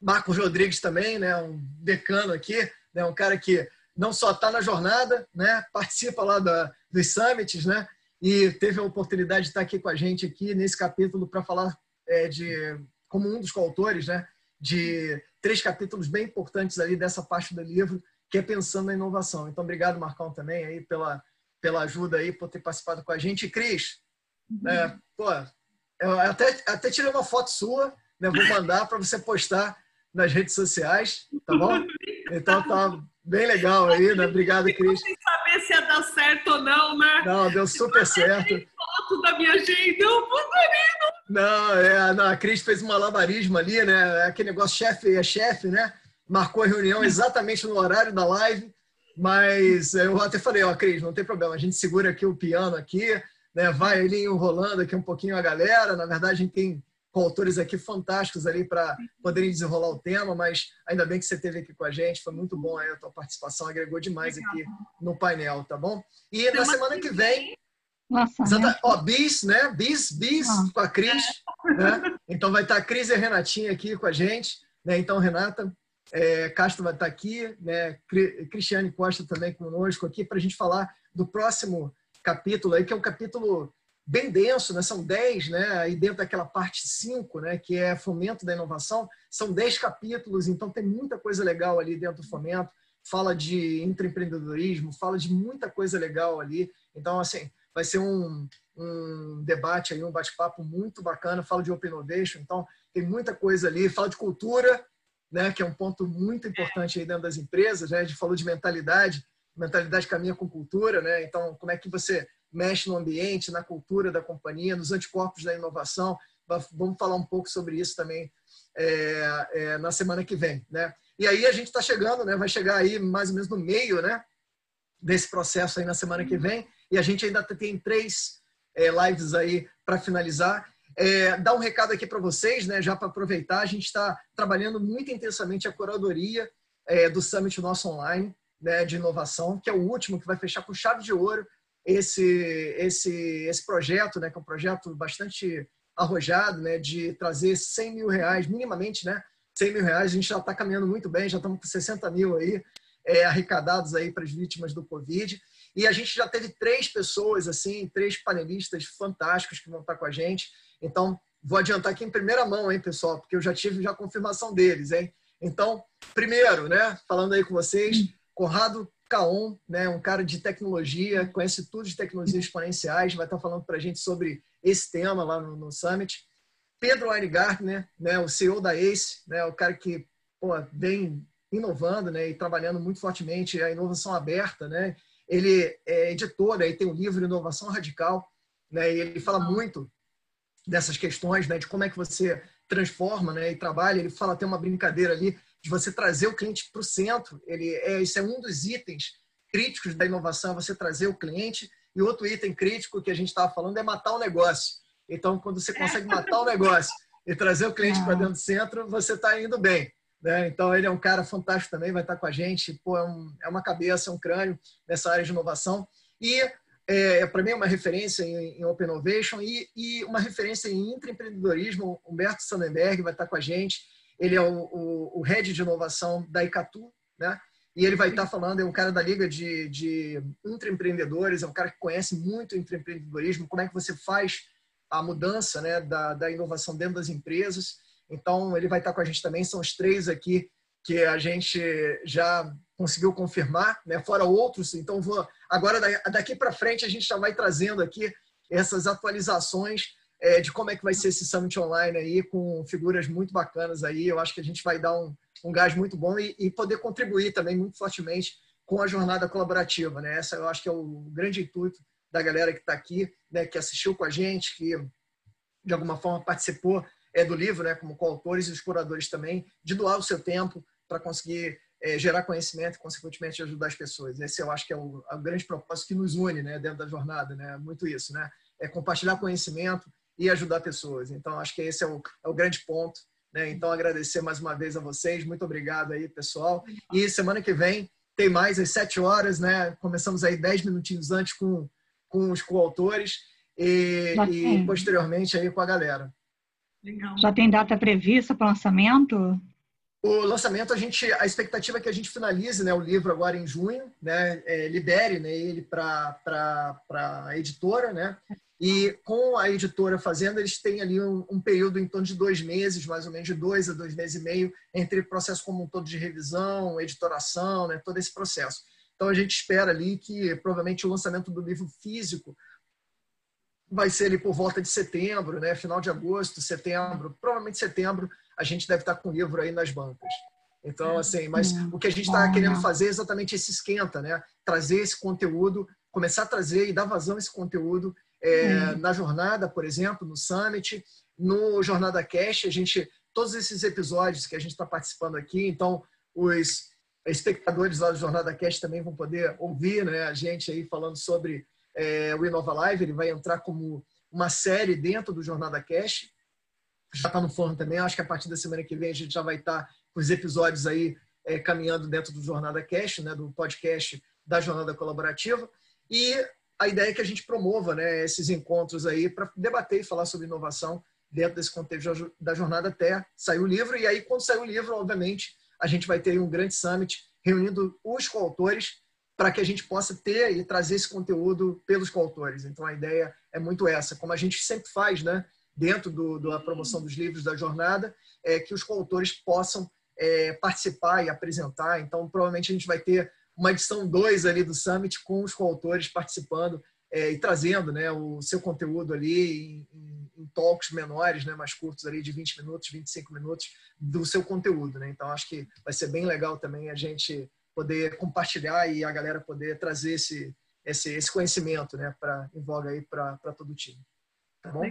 Marcos Rodrigues também, né, um decano aqui, né, um cara que não só está na jornada, né, participa lá da, dos summits, né, e teve a oportunidade de estar aqui com a gente aqui nesse capítulo para falar é, de como um dos coautores, né, de três capítulos bem importantes ali dessa parte do livro que é pensando na inovação. Então, obrigado, Marcão, também aí pela pela ajuda aí por ter participado com a gente. E, Cris, é, pô, eu até até tirei uma foto sua, né, vou mandar para você postar nas redes sociais, tá bom? Então tá bem legal aí, né? Obrigado, Cris. Sem saber se ia dar certo ou não, né? Não, deu super certo. foto da minha agenda, eu Não, é, não, a Cris fez um malabarismo ali, né? É aquele negócio chefe é chefe, né? Marcou a reunião exatamente no horário da live, mas eu até falei, ó, Cris, não tem problema, a gente segura aqui o piano aqui, né? Vai ali enrolando aqui um pouquinho a galera. Na verdade, a gente tem com autores aqui fantásticos ali para poderem desenrolar o tema, mas ainda bem que você esteve aqui com a gente, foi muito bom aí a tua participação, agregou demais aqui no painel, tá bom? E na semana que vem, nossa, Exata, ó, Bis, né? Bis, Bis ah. com a Cris, né? Então vai estar a Cris e a Renatinha aqui com a gente, né? Então, Renata, é, Castro vai estar aqui, né? Cristiane Costa também conosco aqui para a gente falar do próximo capítulo aí, que é um capítulo bem denso, né? são 10, né? e dentro daquela parte 5, né? que é fomento da inovação, são 10 capítulos, então tem muita coisa legal ali dentro do fomento, fala de empreendedorismo, fala de muita coisa legal ali, então assim, vai ser um, um debate aí, um bate-papo muito bacana, fala de Open Innovation, então tem muita coisa ali, fala de cultura, né? que é um ponto muito importante aí dentro das empresas, né? a gente falou de mentalidade, mentalidade caminha com cultura, né? então como é que você mexe no ambiente, na cultura da companhia, nos anticorpos da inovação. Vamos falar um pouco sobre isso também é, é, na semana que vem, né? E aí a gente está chegando, né? Vai chegar aí mais ou menos no meio, né? Desse processo aí na semana que vem. E a gente ainda tem três é, lives aí para finalizar. É, dar um recado aqui para vocês, né? Já para aproveitar, a gente está trabalhando muito intensamente a curadoria é, do Summit Nosso Online, né? De inovação, que é o último que vai fechar com chave de ouro esse, esse, esse projeto, né, que é um projeto bastante arrojado, né, de trazer 100 mil reais, minimamente, né, 100 mil reais, a gente já está caminhando muito bem, já estamos com 60 mil aí, é, arrecadados aí para as vítimas do Covid. E a gente já teve três pessoas, assim, três panelistas fantásticos que vão estar com a gente. Então, vou adiantar aqui em primeira mão, hein, pessoal, porque eu já tive já a confirmação deles, hein? Então, primeiro, né, falando aí com vocês, Conrado Caon, né, um cara de tecnologia, conhece tudo de tecnologias exponenciais, vai estar falando para a gente sobre esse tema lá no, no Summit. Pedro Weingartner, né, o CEO da ACE, né, o cara que pô, vem inovando né, e trabalhando muito fortemente a inovação aberta. Né? Ele é editor e tem um livro Inovação Radical, né, e ele fala muito dessas questões, né, de como é que você transforma né, e trabalha. Ele fala até uma brincadeira ali de você trazer o cliente para o centro. Ele é, isso é um dos itens críticos da inovação, você trazer o cliente. E outro item crítico que a gente estava falando é matar o negócio. Então, quando você consegue matar o negócio e trazer o cliente para dentro do centro, você está indo bem. Né? Então, ele é um cara fantástico também, vai estar com a gente. Pô, é, um, é uma cabeça, é um crânio nessa área de inovação. E, é, para mim, é uma referência em, em Open Innovation e, e, uma referência em intraempreendedorismo. Humberto Sannenberg vai estar com a gente. Ele é o, o, o head de inovação da Icatu, né? E ele vai estar falando, é um cara da Liga de, de Intraempreendedores, é um cara que conhece muito intraempreendedorismo, como é que você faz a mudança né, da, da inovação dentro das empresas. Então, ele vai estar com a gente também. São os três aqui que a gente já conseguiu confirmar, né? fora outros. Então, vou agora daqui para frente a gente já vai trazendo aqui essas atualizações é, de como é que vai ser esse summit online aí com figuras muito bacanas aí. Eu acho que a gente vai dar um, um gás muito bom e, e poder contribuir também muito fortemente com a jornada colaborativa, né? Essa eu acho que é o grande intuito da galera que está aqui, né? Que assistiu com a gente, que de alguma forma participou é, do livro, né, como coautores e os curadores também, de doar o seu tempo para conseguir é, gerar conhecimento e, consequentemente, ajudar as pessoas. Esse eu acho que é o, é o, grande propósito que nos une né, dentro da jornada, né? muito isso, né? é compartilhar conhecimento e ajudar pessoas. Então, acho que esse é o, é o grande ponto. Né? Então, agradecer mais uma vez a vocês. Muito obrigado aí, pessoal. E semana que vem tem mais às sete horas, né? Começamos aí dez minutinhos antes com, com os coautores e, e posteriormente aí com a galera. Legal. Já tem data prevista para o lançamento? O lançamento, a gente, a expectativa é que a gente finalize né, o livro agora em junho, né, é, libere né, ele para a editora, né, e com a editora fazendo, eles têm ali um, um, período em torno de dois meses, mais ou menos de dois a dois meses e meio, entre o processo como um todo de revisão, editoração, né, todo esse processo. Então a gente espera ali que provavelmente o lançamento do livro físico vai ser ali por volta de setembro, né? Final de agosto, setembro, provavelmente setembro, a gente deve estar com o livro aí nas bancas. Então, é. assim, mas o que a gente está querendo fazer é exatamente esse esquenta, né? Trazer esse conteúdo, começar a trazer e dar vazão a esse conteúdo é, na jornada, por exemplo, no Summit, no Jornada Cash, a gente, todos esses episódios que a gente está participando aqui, então os espectadores lá do Jornada Cash também vão poder ouvir, né? A gente aí falando sobre é, o Inova Live, ele vai entrar como uma série dentro do Jornada Cash. Já está no forno também, acho que a partir da semana que vem a gente já vai estar tá com os episódios aí é, caminhando dentro do Jornada Cash, né, do podcast da Jornada Colaborativa. E a ideia é que a gente promova né, esses encontros aí para debater e falar sobre inovação dentro desse contexto da jornada até sair o livro. E aí, quando sair o livro, obviamente, a gente vai ter um grande summit reunindo os coautores para que a gente possa ter e trazer esse conteúdo pelos coautores. Então, a ideia é muito essa, como a gente sempre faz, né, dentro do, da promoção dos livros da jornada, é que os coautores possam é, participar e apresentar. Então, provavelmente a gente vai ter uma edição 2 ali do Summit com os coautores participando é, e trazendo né, o seu conteúdo ali em, em, talks menores, né, mais curtos ali de 20 minutos, 25 minutos do seu conteúdo. Né? Então, acho que vai ser bem legal também a gente poder compartilhar e a galera poder trazer esse, esse, esse conhecimento né, pra, em voga aí para todo o time. Tá bom?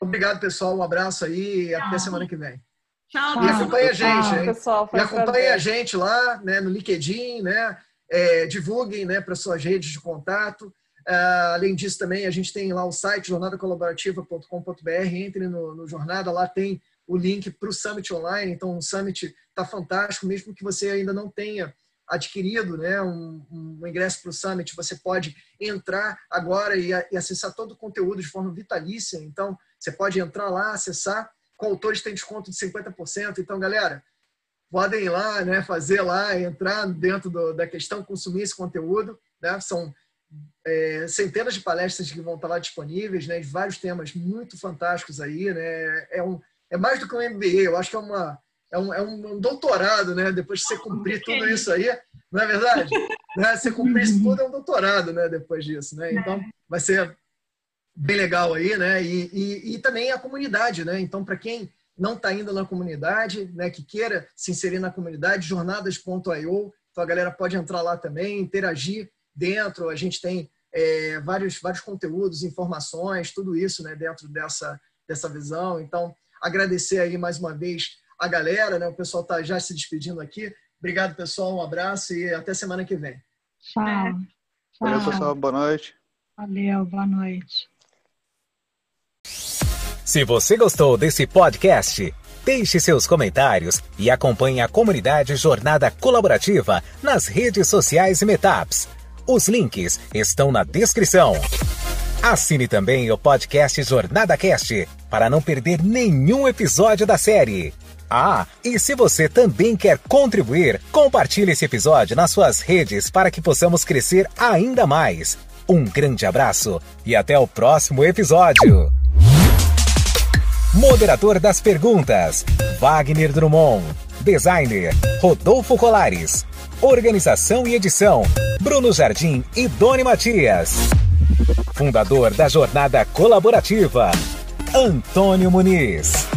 Obrigado, pessoal. Um abraço aí e até semana que vem. Tchau, e acompanha a gente, hein? Pessoal, e acompanha a gente lá né, no LinkedIn, né? É, divulguem né, para suas redes de contato. Uh, além disso, também a gente tem lá o site jornadacolaborativa.com.br. Entre no, no, Jornada, lá tem o link para o Summit Online. Então, o Summit está fantástico, mesmo que você ainda não tenha adquirido né, um, um ingresso para o Summit, você pode entrar agora e, e, acessar todo o conteúdo de forma vitalícia. Então, você pode entrar lá, acessar. Com autores tem desconto de 50%. Então, galera, podem ir lá, né, fazer lá, entrar dentro do, da questão, consumir esse conteúdo. Né? São é, centenas de palestras que vão estar lá disponíveis, né, de vários temas muito fantásticos aí. Né? É, um, é mais do que um MBA, eu acho que é uma é um, é um doutorado, né? Depois de você cumprir tudo isso aí, não é verdade? né? Você cumprir isso tudo é um doutorado, né? Depois disso, né? Então, vai ser bem legal aí, né? E, e, e também a comunidade, né? Então, para quem não está indo na comunidade, né? Que queira se inserir na comunidade, jornadas.io, então a galera pode entrar lá também, interagir dentro. A gente tem é, vários, vários conteúdos, informações, tudo isso, né? Dentro dessa dessa visão. Então, agradecer aí mais uma vez a galera, né? O pessoal está já se despedindo aqui. Obrigado, pessoal. Um abraço e até semana que vem. Tchau. Valeu, pessoal. Boa noite. Valeu, boa noite. Se você gostou desse podcast, deixe seus comentários e acompanhe a comunidade Jornada Colaborativa nas redes sociais e Metaps. Os links estão na descrição. Assine também o podcast Jornada Cast para não perder nenhum episódio da série. Ah, e se você também quer contribuir, compartilhe esse episódio nas suas redes para que possamos crescer ainda mais. Um grande abraço e até o próximo episódio. Moderador das perguntas: Wagner Drummond. Designer: Rodolfo Colares. Organização e edição: Bruno Jardim e Doni Matias. Fundador da Jornada Colaborativa: Antônio Muniz.